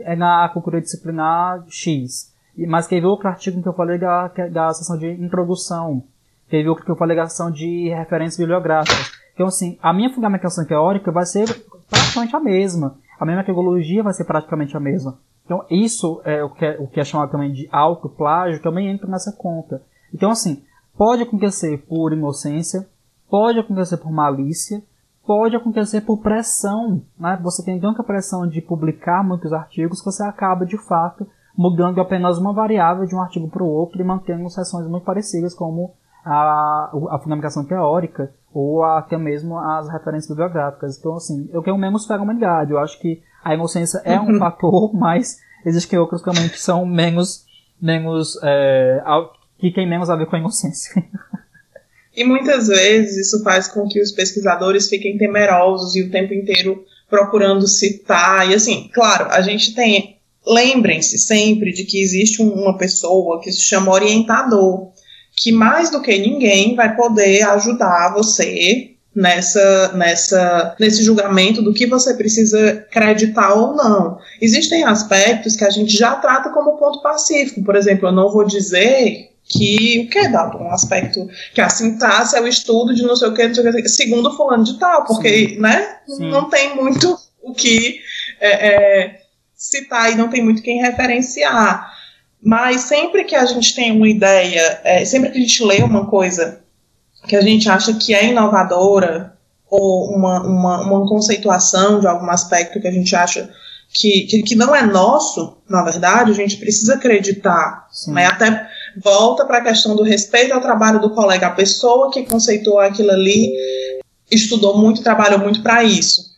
é, na cultura disciplinar X. Mas teve outro artigo que eu falei da, da sessão de introdução. Teve outro que eu falei da sessão de referências bibliográficas. Então, assim, a minha fundamentação teórica vai ser praticamente a mesma. A minha metodologia vai ser praticamente a mesma. Então, isso é o que é, o que é chamado também de autoplágio, também entra nessa conta. Então, assim, pode acontecer por inocência, pode acontecer por malícia, pode acontecer por pressão. Né? Você tem tanta pressão de publicar muitos artigos que você acaba, de fato, mudando apenas uma variável de um artigo para o outro e mantendo seções muito parecidas, como a, a fundamentação teórica ou até mesmo as referências bibliográficas. Então, assim, eu tenho menos fé na humanidade. Eu acho que a inocência é um fator, mas existem outros também que são menos, menos é, que tem menos a ver com a inocência. E muitas vezes isso faz com que os pesquisadores fiquem temerosos e o tempo inteiro procurando citar. E assim, claro, a gente tem. Lembrem-se sempre de que existe uma pessoa que se chama orientador, que mais do que ninguém vai poder ajudar você nessa, nessa, nesse julgamento do que você precisa acreditar ou não. Existem aspectos que a gente já trata como ponto pacífico. Por exemplo, eu não vou dizer que o que é dado um aspecto que a sintaxe é o estudo de não sei o que, não sei o que segundo fulano de tal, porque Sim. né, Sim. não tem muito o que é, é, citar e não tem muito quem referenciar. Mas sempre que a gente tem uma ideia, é, sempre que a gente lê uma coisa que a gente acha que é inovadora, ou uma, uma, uma conceituação de algum aspecto que a gente acha que, que, que não é nosso, na verdade, a gente precisa acreditar. Né? Até volta para a questão do respeito ao trabalho do colega, a pessoa que conceitou aquilo ali estudou muito, trabalhou muito para isso.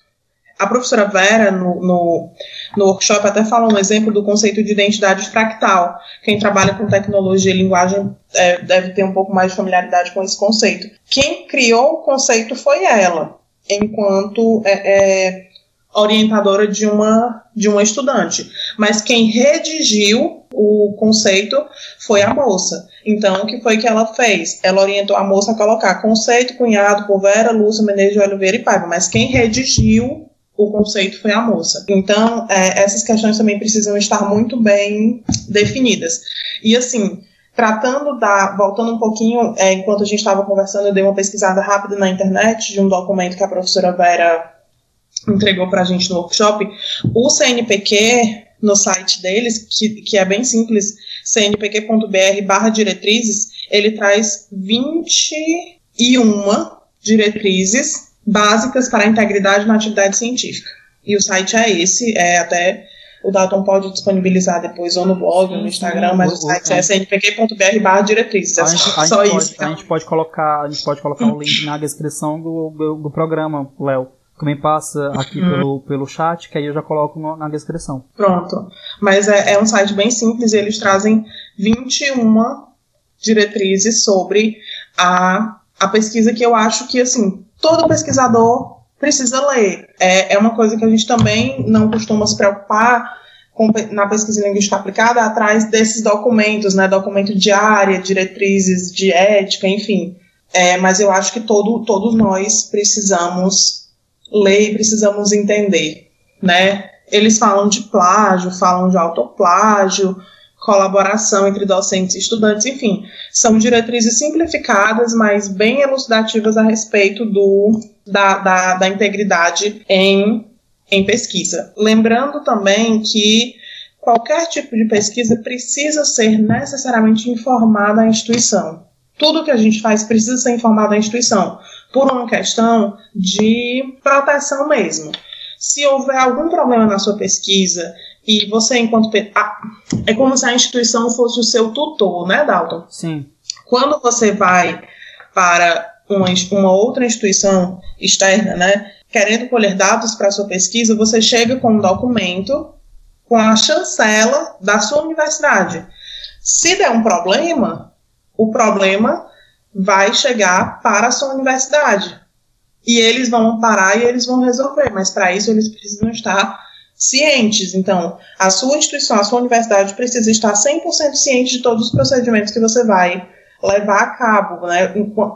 A professora Vera, no, no, no, workshop, até fala um exemplo do conceito de identidade fractal. Quem trabalha com tecnologia e linguagem é, deve ter um pouco mais de familiaridade com esse conceito. Quem criou o conceito foi ela, enquanto é, é, orientadora de uma, de uma estudante. Mas quem redigiu o conceito foi a moça. Então, o que foi que ela fez? Ela orientou a moça a colocar conceito cunhado por Vera, Lúcia, Menezes Oliveira e Paiva, mas quem redigiu o conceito foi a moça. Então, é, essas questões também precisam estar muito bem definidas. E assim, tratando da. Voltando um pouquinho, é, enquanto a gente estava conversando, eu dei uma pesquisada rápida na internet de um documento que a professora Vera entregou para a gente no workshop. O CNPq, no site deles, que, que é bem simples, cnpq.br barra diretrizes, ele traz 21 diretrizes básicas para a integridade na atividade científica. E o site é esse, é até o Dalton pode disponibilizar depois ou no blog, ou no Instagram, mas o, site é snpq.br barra diretrizes. É só, só isso. Pode, então. A gente pode colocar, a gente pode colocar o link na descrição do, do, do programa, Léo. Também passa aqui uhum. pelo, pelo chat, que aí eu já coloco no, na descrição. Pronto. Mas é, é um site bem simples e eles trazem 21 diretrizes sobre a, a pesquisa que eu acho que, assim, todo pesquisador precisa ler. É, é uma coisa que a gente também não costuma se preocupar com, na pesquisa linguística aplicada atrás desses documentos, né? Documento de área, diretrizes de ética, enfim. É, mas eu acho que todo, todos nós precisamos ler e precisamos entender, né? Eles falam de plágio, falam de autoplágio, colaboração entre docentes e estudantes, enfim, são diretrizes simplificadas, mas bem elucidativas a respeito do, da, da, da integridade em, em pesquisa. Lembrando também que qualquer tipo de pesquisa precisa ser necessariamente informada à instituição. Tudo que a gente faz precisa ser informado à instituição, por uma questão de proteção mesmo. Se houver algum problema na sua pesquisa e você, enquanto. Ah, é como se a instituição fosse o seu tutor, né, Dalton? Sim. Quando você vai para uma, uma outra instituição externa, né, querendo colher dados para sua pesquisa, você chega com um documento com a chancela da sua universidade. Se der um problema, o problema vai chegar para a sua universidade. E eles vão parar e eles vão resolver, mas para isso eles precisam estar cientes. Então, a sua instituição, a sua universidade precisa estar 100% ciente de todos os procedimentos que você vai levar a cabo. Né?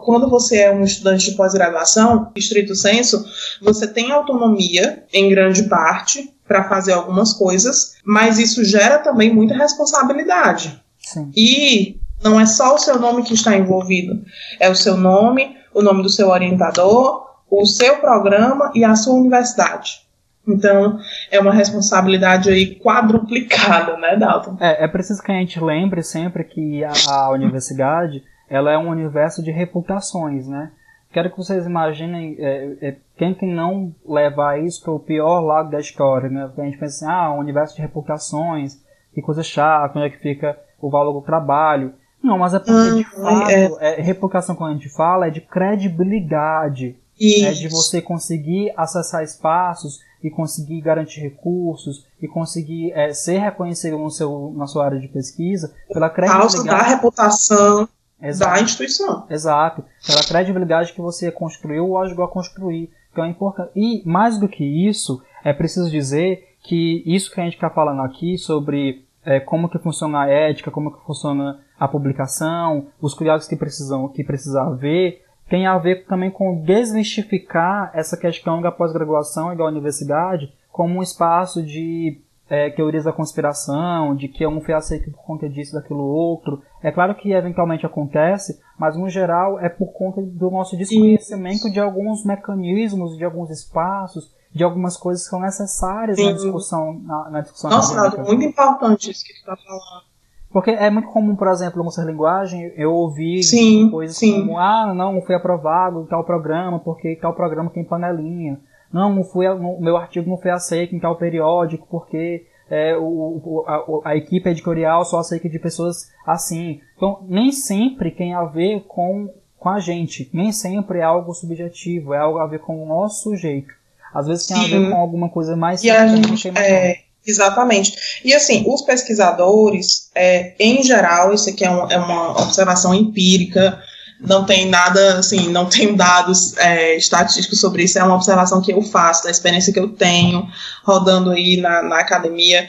Quando você é um estudante de pós-graduação, estrito senso, você tem autonomia, em grande parte, para fazer algumas coisas, mas isso gera também muita responsabilidade. Sim. E não é só o seu nome que está envolvido, é o seu nome, o nome do seu orientador, o seu programa e a sua universidade. Então, é uma responsabilidade aí quadruplicada, né, Dalton? É, é preciso que a gente lembre sempre que a, a universidade, ela é um universo de reputações, né? Quero que vocês imaginem é, é, que não levar isso para o pior lado da história, né? Porque a gente pensa assim, ah, um universo de reputações, que coisa chata, onde é que fica o valor do trabalho. Não, mas é porque, de hum, fato, é. é, reputação, quando a gente fala, é de credibilidade. Isso. É de você conseguir acessar espaços e conseguir garantir recursos e conseguir é, ser reconhecido no seu, na sua área de pesquisa pela credibilidade. da reputação Exato. da instituição. Exato. Pela credibilidade que você construiu ou ajudou a construir. Então é importante. E mais do que isso, é preciso dizer que isso que a gente está falando aqui sobre é, como que funciona a ética, como que funciona a publicação, os cuidados que precisam que precisa haver, tem a ver também com desmistificar essa questão da pós-graduação e da universidade como um espaço de é, teorias da conspiração, de que um foi aceito por conta disso, daquilo outro. É claro que eventualmente acontece, mas no geral é por conta do nosso desconhecimento de alguns mecanismos, de alguns espaços, de algumas coisas que são necessárias Sim. na discussão. Na, na discussão Nossa, muito importante isso que tu está falando. Porque é muito comum, por exemplo, ser linguagem, eu ouvir sim, coisas sim. como, ah, não, não foi aprovado em tal programa, porque tal programa tem panelinha. Não, não foi, o meu artigo não foi aceito em tal periódico, porque é, o, a, a, equipe editorial só aceita de pessoas assim. Então, nem sempre tem a ver com, com a gente. Nem sempre é algo subjetivo, é algo a ver com o nosso jeito. Às vezes tem Sim. a ver com alguma coisa mais... E a gente, é, Exatamente. E assim, os pesquisadores, é, em geral, isso aqui é, um, é, uma observação empírica, não tem nada, assim, não tenho dados é, estatísticos sobre isso, é uma observação que eu faço, da experiência que eu tenho rodando aí na, na academia.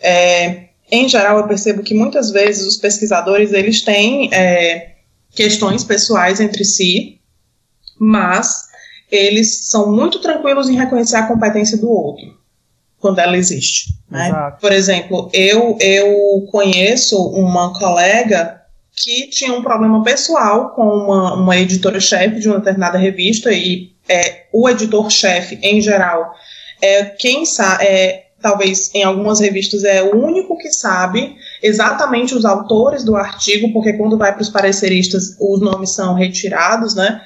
É, em geral, eu percebo que muitas vezes os pesquisadores, eles têm é, questões pessoais entre si, mas eles são muito tranquilos em reconhecer a competência do outro quando ela existe. Né? Por exemplo, eu, eu conheço uma colega que tinha um problema pessoal com uma, uma editora-chefe de uma determinada revista e é, o editor-chefe, em geral, é quem sabe, é, talvez em algumas revistas é o único que sabe exatamente os autores do artigo, porque quando vai para os pareceristas os nomes são retirados, né?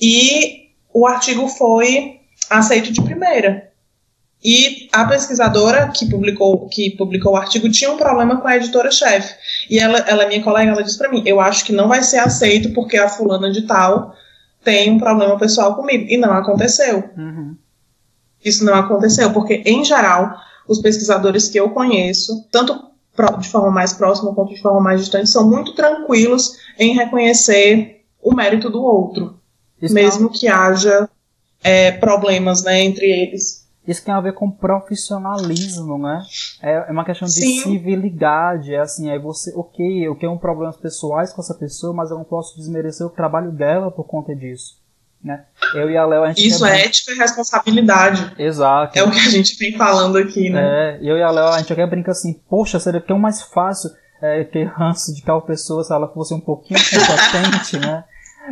E o artigo foi aceito de primeira. E a pesquisadora que publicou, que publicou o artigo tinha um problema com a editora-chefe. E ela, ela é minha colega, ela disse para mim: Eu acho que não vai ser aceito porque a fulana de tal tem um problema pessoal comigo. E não aconteceu. Uhum. Isso não aconteceu, porque, em geral, os pesquisadores que eu conheço, tanto de forma mais próxima quanto de forma mais distante, são muito tranquilos em reconhecer o mérito do outro, Isso mesmo que haja é, problemas né, entre eles. Isso tem a ver com profissionalismo, né? É, é uma questão de Sim. civilidade. É assim, é você, ok, eu tenho problemas pessoais com essa pessoa, mas eu não posso desmerecer o trabalho dela por conta disso. Né? Eu e a Léo, a gente Isso quer é ética e responsabilidade. Exato. É o que a gente vem falando aqui, né? É, eu e a Léo, a gente até brinca assim, poxa, seria tão mais fácil é, ter ranço de tal pessoa se ela fosse um pouquinho competente, né?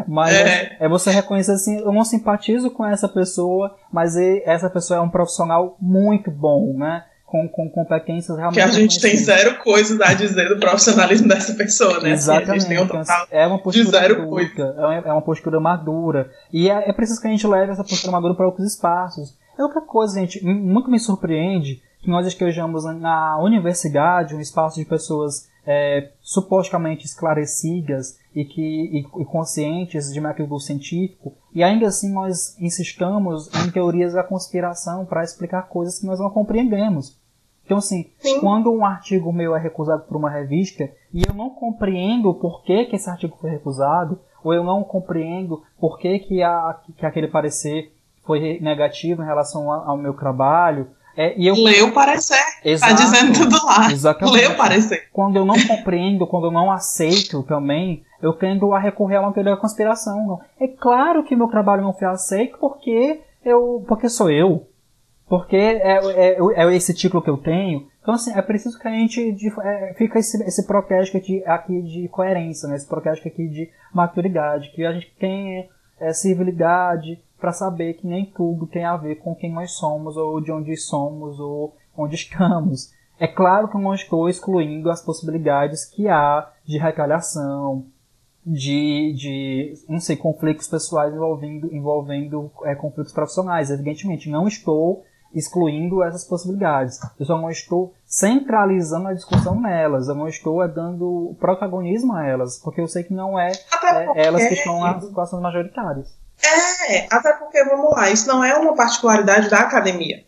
Mas é. É. você reconhecer assim, eu não simpatizo com essa pessoa, mas essa pessoa é um profissional muito bom, né? Com, com competências realmente Que a gente tem zero coisas a dizer do profissionalismo dessa pessoa, né? Assim, a Exatamente. gente tem um então, total. é uma postura zero adulta, é uma- é uma postura madura. E é, é preciso que a gente leve essa postura madura para outros espaços. É outra coisa, gente, muito me surpreende que nós estejamos na universidade, um espaço de pessoas é, supostamente esclarecidas e, que, e, e conscientes de método científico, e ainda assim nós insistamos em teorias da conspiração para explicar coisas que nós não compreendemos. Então, assim, Sim. quando um artigo meu é recusado por uma revista e eu não compreendo por que, que esse artigo foi recusado, ou eu não compreendo por que, que, a, que aquele parecer foi negativo em relação ao meu trabalho, é, eu Lê o parecer. Tá Exato. dizendo tudo lá. Exatamente. Lê o parecer. quando eu não compreendo, quando eu não aceito também, eu tendo a recorrer a uma teoria da conspiração. É claro que meu trabalho não foi aceito porque eu, porque sou eu, porque é, é, é esse título que eu tenho. Então assim, é preciso que a gente de, é, fica esse, esse protesto aqui, aqui de coerência, né? Esse protesto aqui de maturidade, que a gente tem é, civilidade para saber que nem tudo tem a ver com quem nós somos ou de onde somos ou onde estamos. É claro que eu não estou excluindo as possibilidades que há de retaliação, de, de não sei, conflitos pessoais envolvendo, envolvendo é, conflitos profissionais. Evidentemente, não estou excluindo essas possibilidades. Eu só não estou centralizando a discussão nelas. Eu não estou é, dando protagonismo a elas, porque eu sei que não é, é elas que estão nas situações majoritárias. É, até porque, vamos lá, isso não é uma particularidade da academia.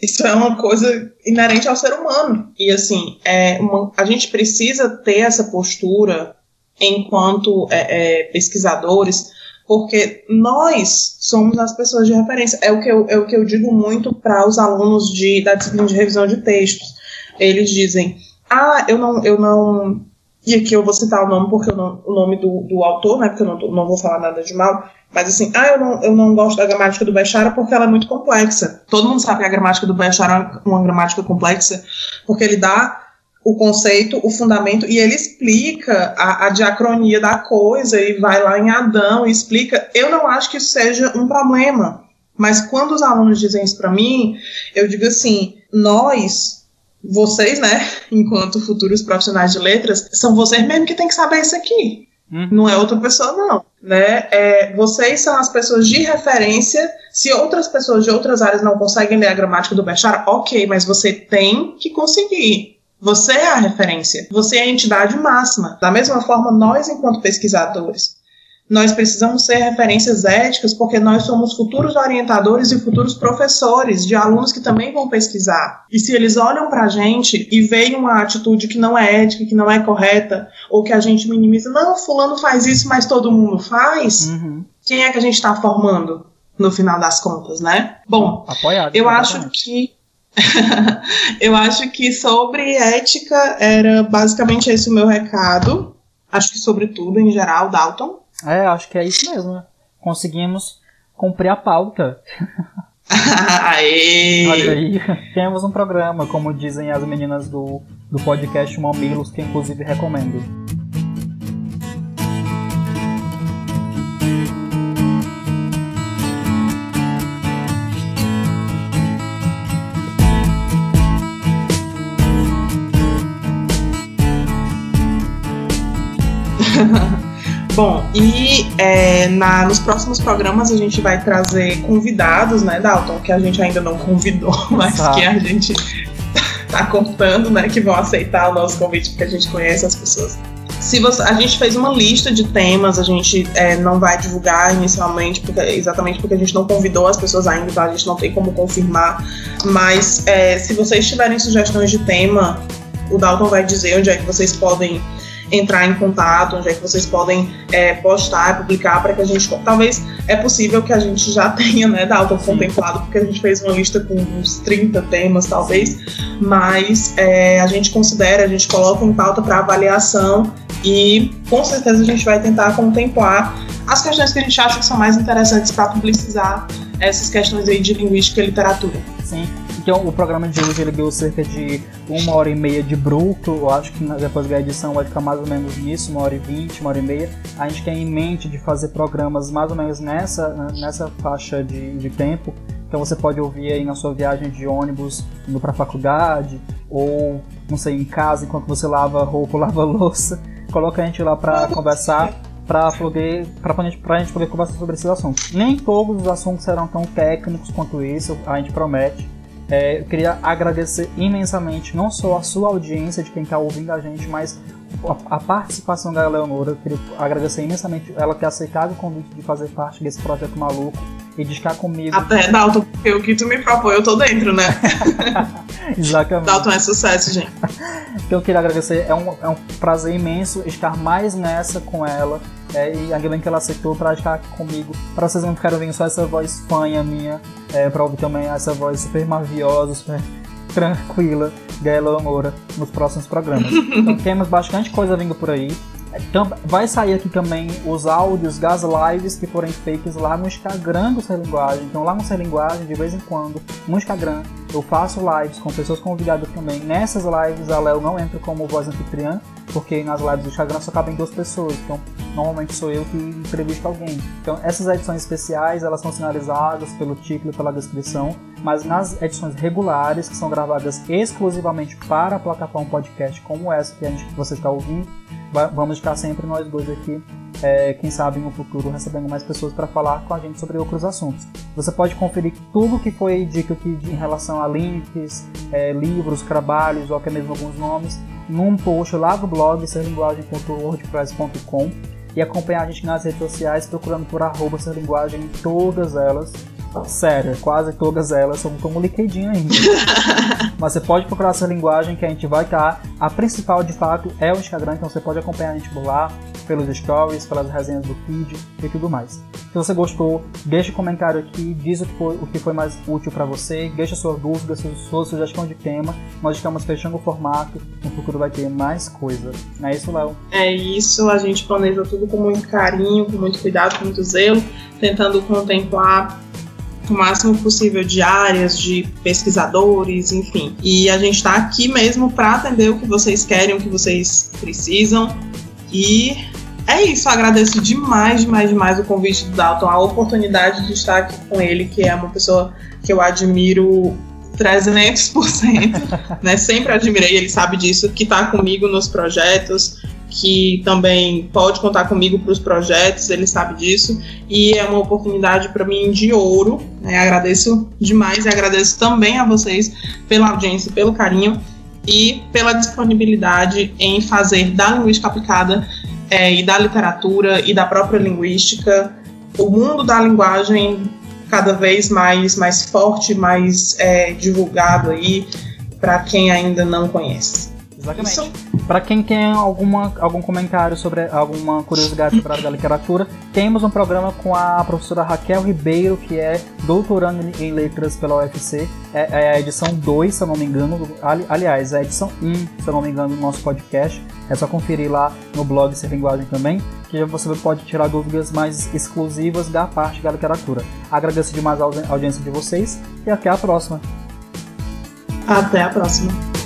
Isso é uma coisa inerente ao ser humano. E, assim, é uma- a gente precisa ter essa postura enquanto é, é, pesquisadores, porque nós somos as pessoas de referência. É o que eu, é o que eu digo muito para os alunos de, da disciplina de revisão de textos. Eles dizem, ah, eu não, eu não. E aqui eu vou citar o nome, porque não, o nome do, do autor, né? Porque eu não, não vou falar nada de mal. Mas assim, ah, eu não, eu não gosto da gramática do Bechara porque ela é muito complexa. Todo mundo sabe que a gramática do Bechara é uma gramática complexa, porque ele dá o conceito, o fundamento, e ele explica a, a diacronia da coisa, e vai lá em Adão e explica. Eu não acho que isso seja um problema. Mas quando os alunos dizem isso para mim, eu digo assim: nós, vocês, né, enquanto futuros profissionais de letras, são vocês mesmo que têm que saber isso aqui Uhum. não é outra pessoa, não. Né? É, vocês são as pessoas de referência. Se outras pessoas de outras áreas não conseguem ler a gramática do Bechara, ok, mas você tem que conseguir. Você é a referência. Você é a entidade máxima. Da mesma forma, nós, enquanto pesquisadores, nós precisamos ser referências éticas porque nós somos futuros orientadores e futuros professores de alunos que também vão pesquisar. E se eles olham para a gente e veem uma atitude que não é ética, que não é correta, ou que a gente minimiza, não, fulano faz isso, mas todo mundo faz, Uhum. quem é que a gente está formando no final das contas, né? Bom, Apoiado. eu acho que eu acho que sobre ética era basicamente esse o meu recado. Acho que sobre tudo em geral, Dalton. É, acho que é isso mesmo. né? Conseguimos cumprir a pauta. Aê! Olha aí, temos um programa, como dizem as meninas do, do podcast Mamilos, que inclusive recomendo. Bom, e é, na, nos próximos programas a gente vai trazer convidados, né, Dalton, que a gente ainda não convidou, mas Exato. que a gente tá contando, né, que vão aceitar o nosso convite porque a gente conhece as pessoas. Se você, a gente fez uma lista de temas, a gente é, não vai divulgar inicialmente, porque, exatamente porque a gente não convidou as pessoas ainda, então a gente não tem como confirmar. Mas é, se vocês tiverem sugestões de tema, o Dalton vai dizer onde é que vocês podem entrar em contato, onde é que vocês podem é, postar, publicar, para que a gente. Talvez é possível que a gente já tenha, né, Dalton, contemplado, porque a gente fez uma lista com uns 30 temas, talvez, mas é, a gente considera, a gente coloca em pauta para avaliação e com certeza a gente vai tentar contemplar as questões que a gente acha que são mais interessantes para publicizar essas questões aí de linguística e literatura. Sim. Então o programa de hoje ele deu cerca de uma hora e meia de bruto. Eu acho que depois da edição vai ficar mais ou menos nisso, uma hora e vinte, uma hora e meia. A gente tem em mente de fazer programas mais ou menos nessa, nessa faixa de, de tempo. Então você pode ouvir aí na sua viagem de ônibus, indo para faculdade, ou não sei, em casa enquanto você lava roupa, lava louça. Coloca a gente lá para conversar para poder para a gente poder conversar sobre esses assuntos. Nem todos os assuntos serão tão técnicos quanto isso, a gente promete. É, eu queria agradecer imensamente não só a sua audiência de quem está ouvindo a gente, mas a, a, participação da Eleonora. Eu queria agradecer imensamente ela ter aceitado o convite de fazer parte desse projeto maluco e de estar comigo. Até, Dalton, porque o que tu me propõe, eu tô dentro, né? Exatamente. Dalton é sucesso, gente. então eu queria agradecer, é um, é um prazer imenso estar mais nessa com ela. É, e ainda bem que ela aceitou para estar aqui comigo. Para vocês não ficarem ouvindo só essa voz fanha minha, é, para ouvir também essa voz super maviosa, super tranquila da Eleonora nos próximos programas. Então temos bastante coisa vindo por aí. Vai sair aqui também os áudios das lives que forem feitas lá no Instagram do Ser Linguagem. Então, lá no Ser Linguagem, de vez em quando, no Instagram, eu faço lives com pessoas convidadas também. Nessas lives, a Léo não entra como voz anfitriã, porque nas lives do Instagram só cabem duas pessoas. Então, normalmente sou eu que entrevisto alguém. Então, essas edições especiais, elas são sinalizadas pelo título pela descrição. Mas nas edições regulares, que são gravadas exclusivamente para a plataforma podcast, como essa que, a gente, que você está ouvindo, vamos estar sempre nós dois aqui, é, quem sabe no futuro recebendo mais pessoas para falar com a gente sobre outros assuntos. Você pode conferir tudo que foi dito aqui em relação a links, é, livros, trabalhos ou até mesmo alguns nomes num post lá do blog serlinguagem.wordpress.com e acompanhar a gente nas redes sociais procurando por arroba serlinguagem em todas elas Sério, quase todas elas são como LinkedIn ainda. Mas você pode procurar essa linguagem que a gente vai estar. A principal de fato é o Instagram, então você pode acompanhar a gente por lá, pelos stories, pelas resenhas do feed e tudo mais. Se você gostou, deixa um comentário aqui, diz o que foi, o que foi mais útil para você, deixa suas dúvidas, sua sugestão de tema. Nós estamos fechando o formato, no futuro vai ter mais coisa. Não é isso, Léo? É isso, a gente planeja tudo com muito carinho, com muito cuidado, com muito zelo, tentando contemplar o máximo possível de áreas, de pesquisadores, enfim. E a gente está aqui mesmo para atender o que vocês querem, o que vocês precisam. E é isso, agradeço demais, demais, demais o convite do Dalton, a oportunidade de estar aqui com ele, que é uma pessoa que eu admiro 300%, né? Sempre admirei, ele sabe disso, que está comigo nos projetos, que também pode contar comigo para os projetos, ele sabe disso, e é uma oportunidade para mim de ouro. Né? Agradeço demais e agradeço também a vocês pela audiência, pelo carinho e pela disponibilidade em fazer da linguística aplicada é, e da literatura e da própria linguística o mundo da linguagem cada vez mais, mais forte, mais é, divulgado aí para quem ainda não conhece. Exatamente. Para quem tem alguma, algum comentário sobre alguma curiosidade sobre a literatura, temos um programa com a professora Raquel Ribeiro, que é doutorando em letras pela UFC. É, é a edição 2, se eu não me engano. Ali, aliás, é a edição 1, se eu não me engano, do nosso podcast. É só conferir lá no blog Ser Linguagem também, que você pode tirar dúvidas mais exclusivas da parte da literatura. Agradeço demais a audiência de vocês e até a próxima. Até a próxima.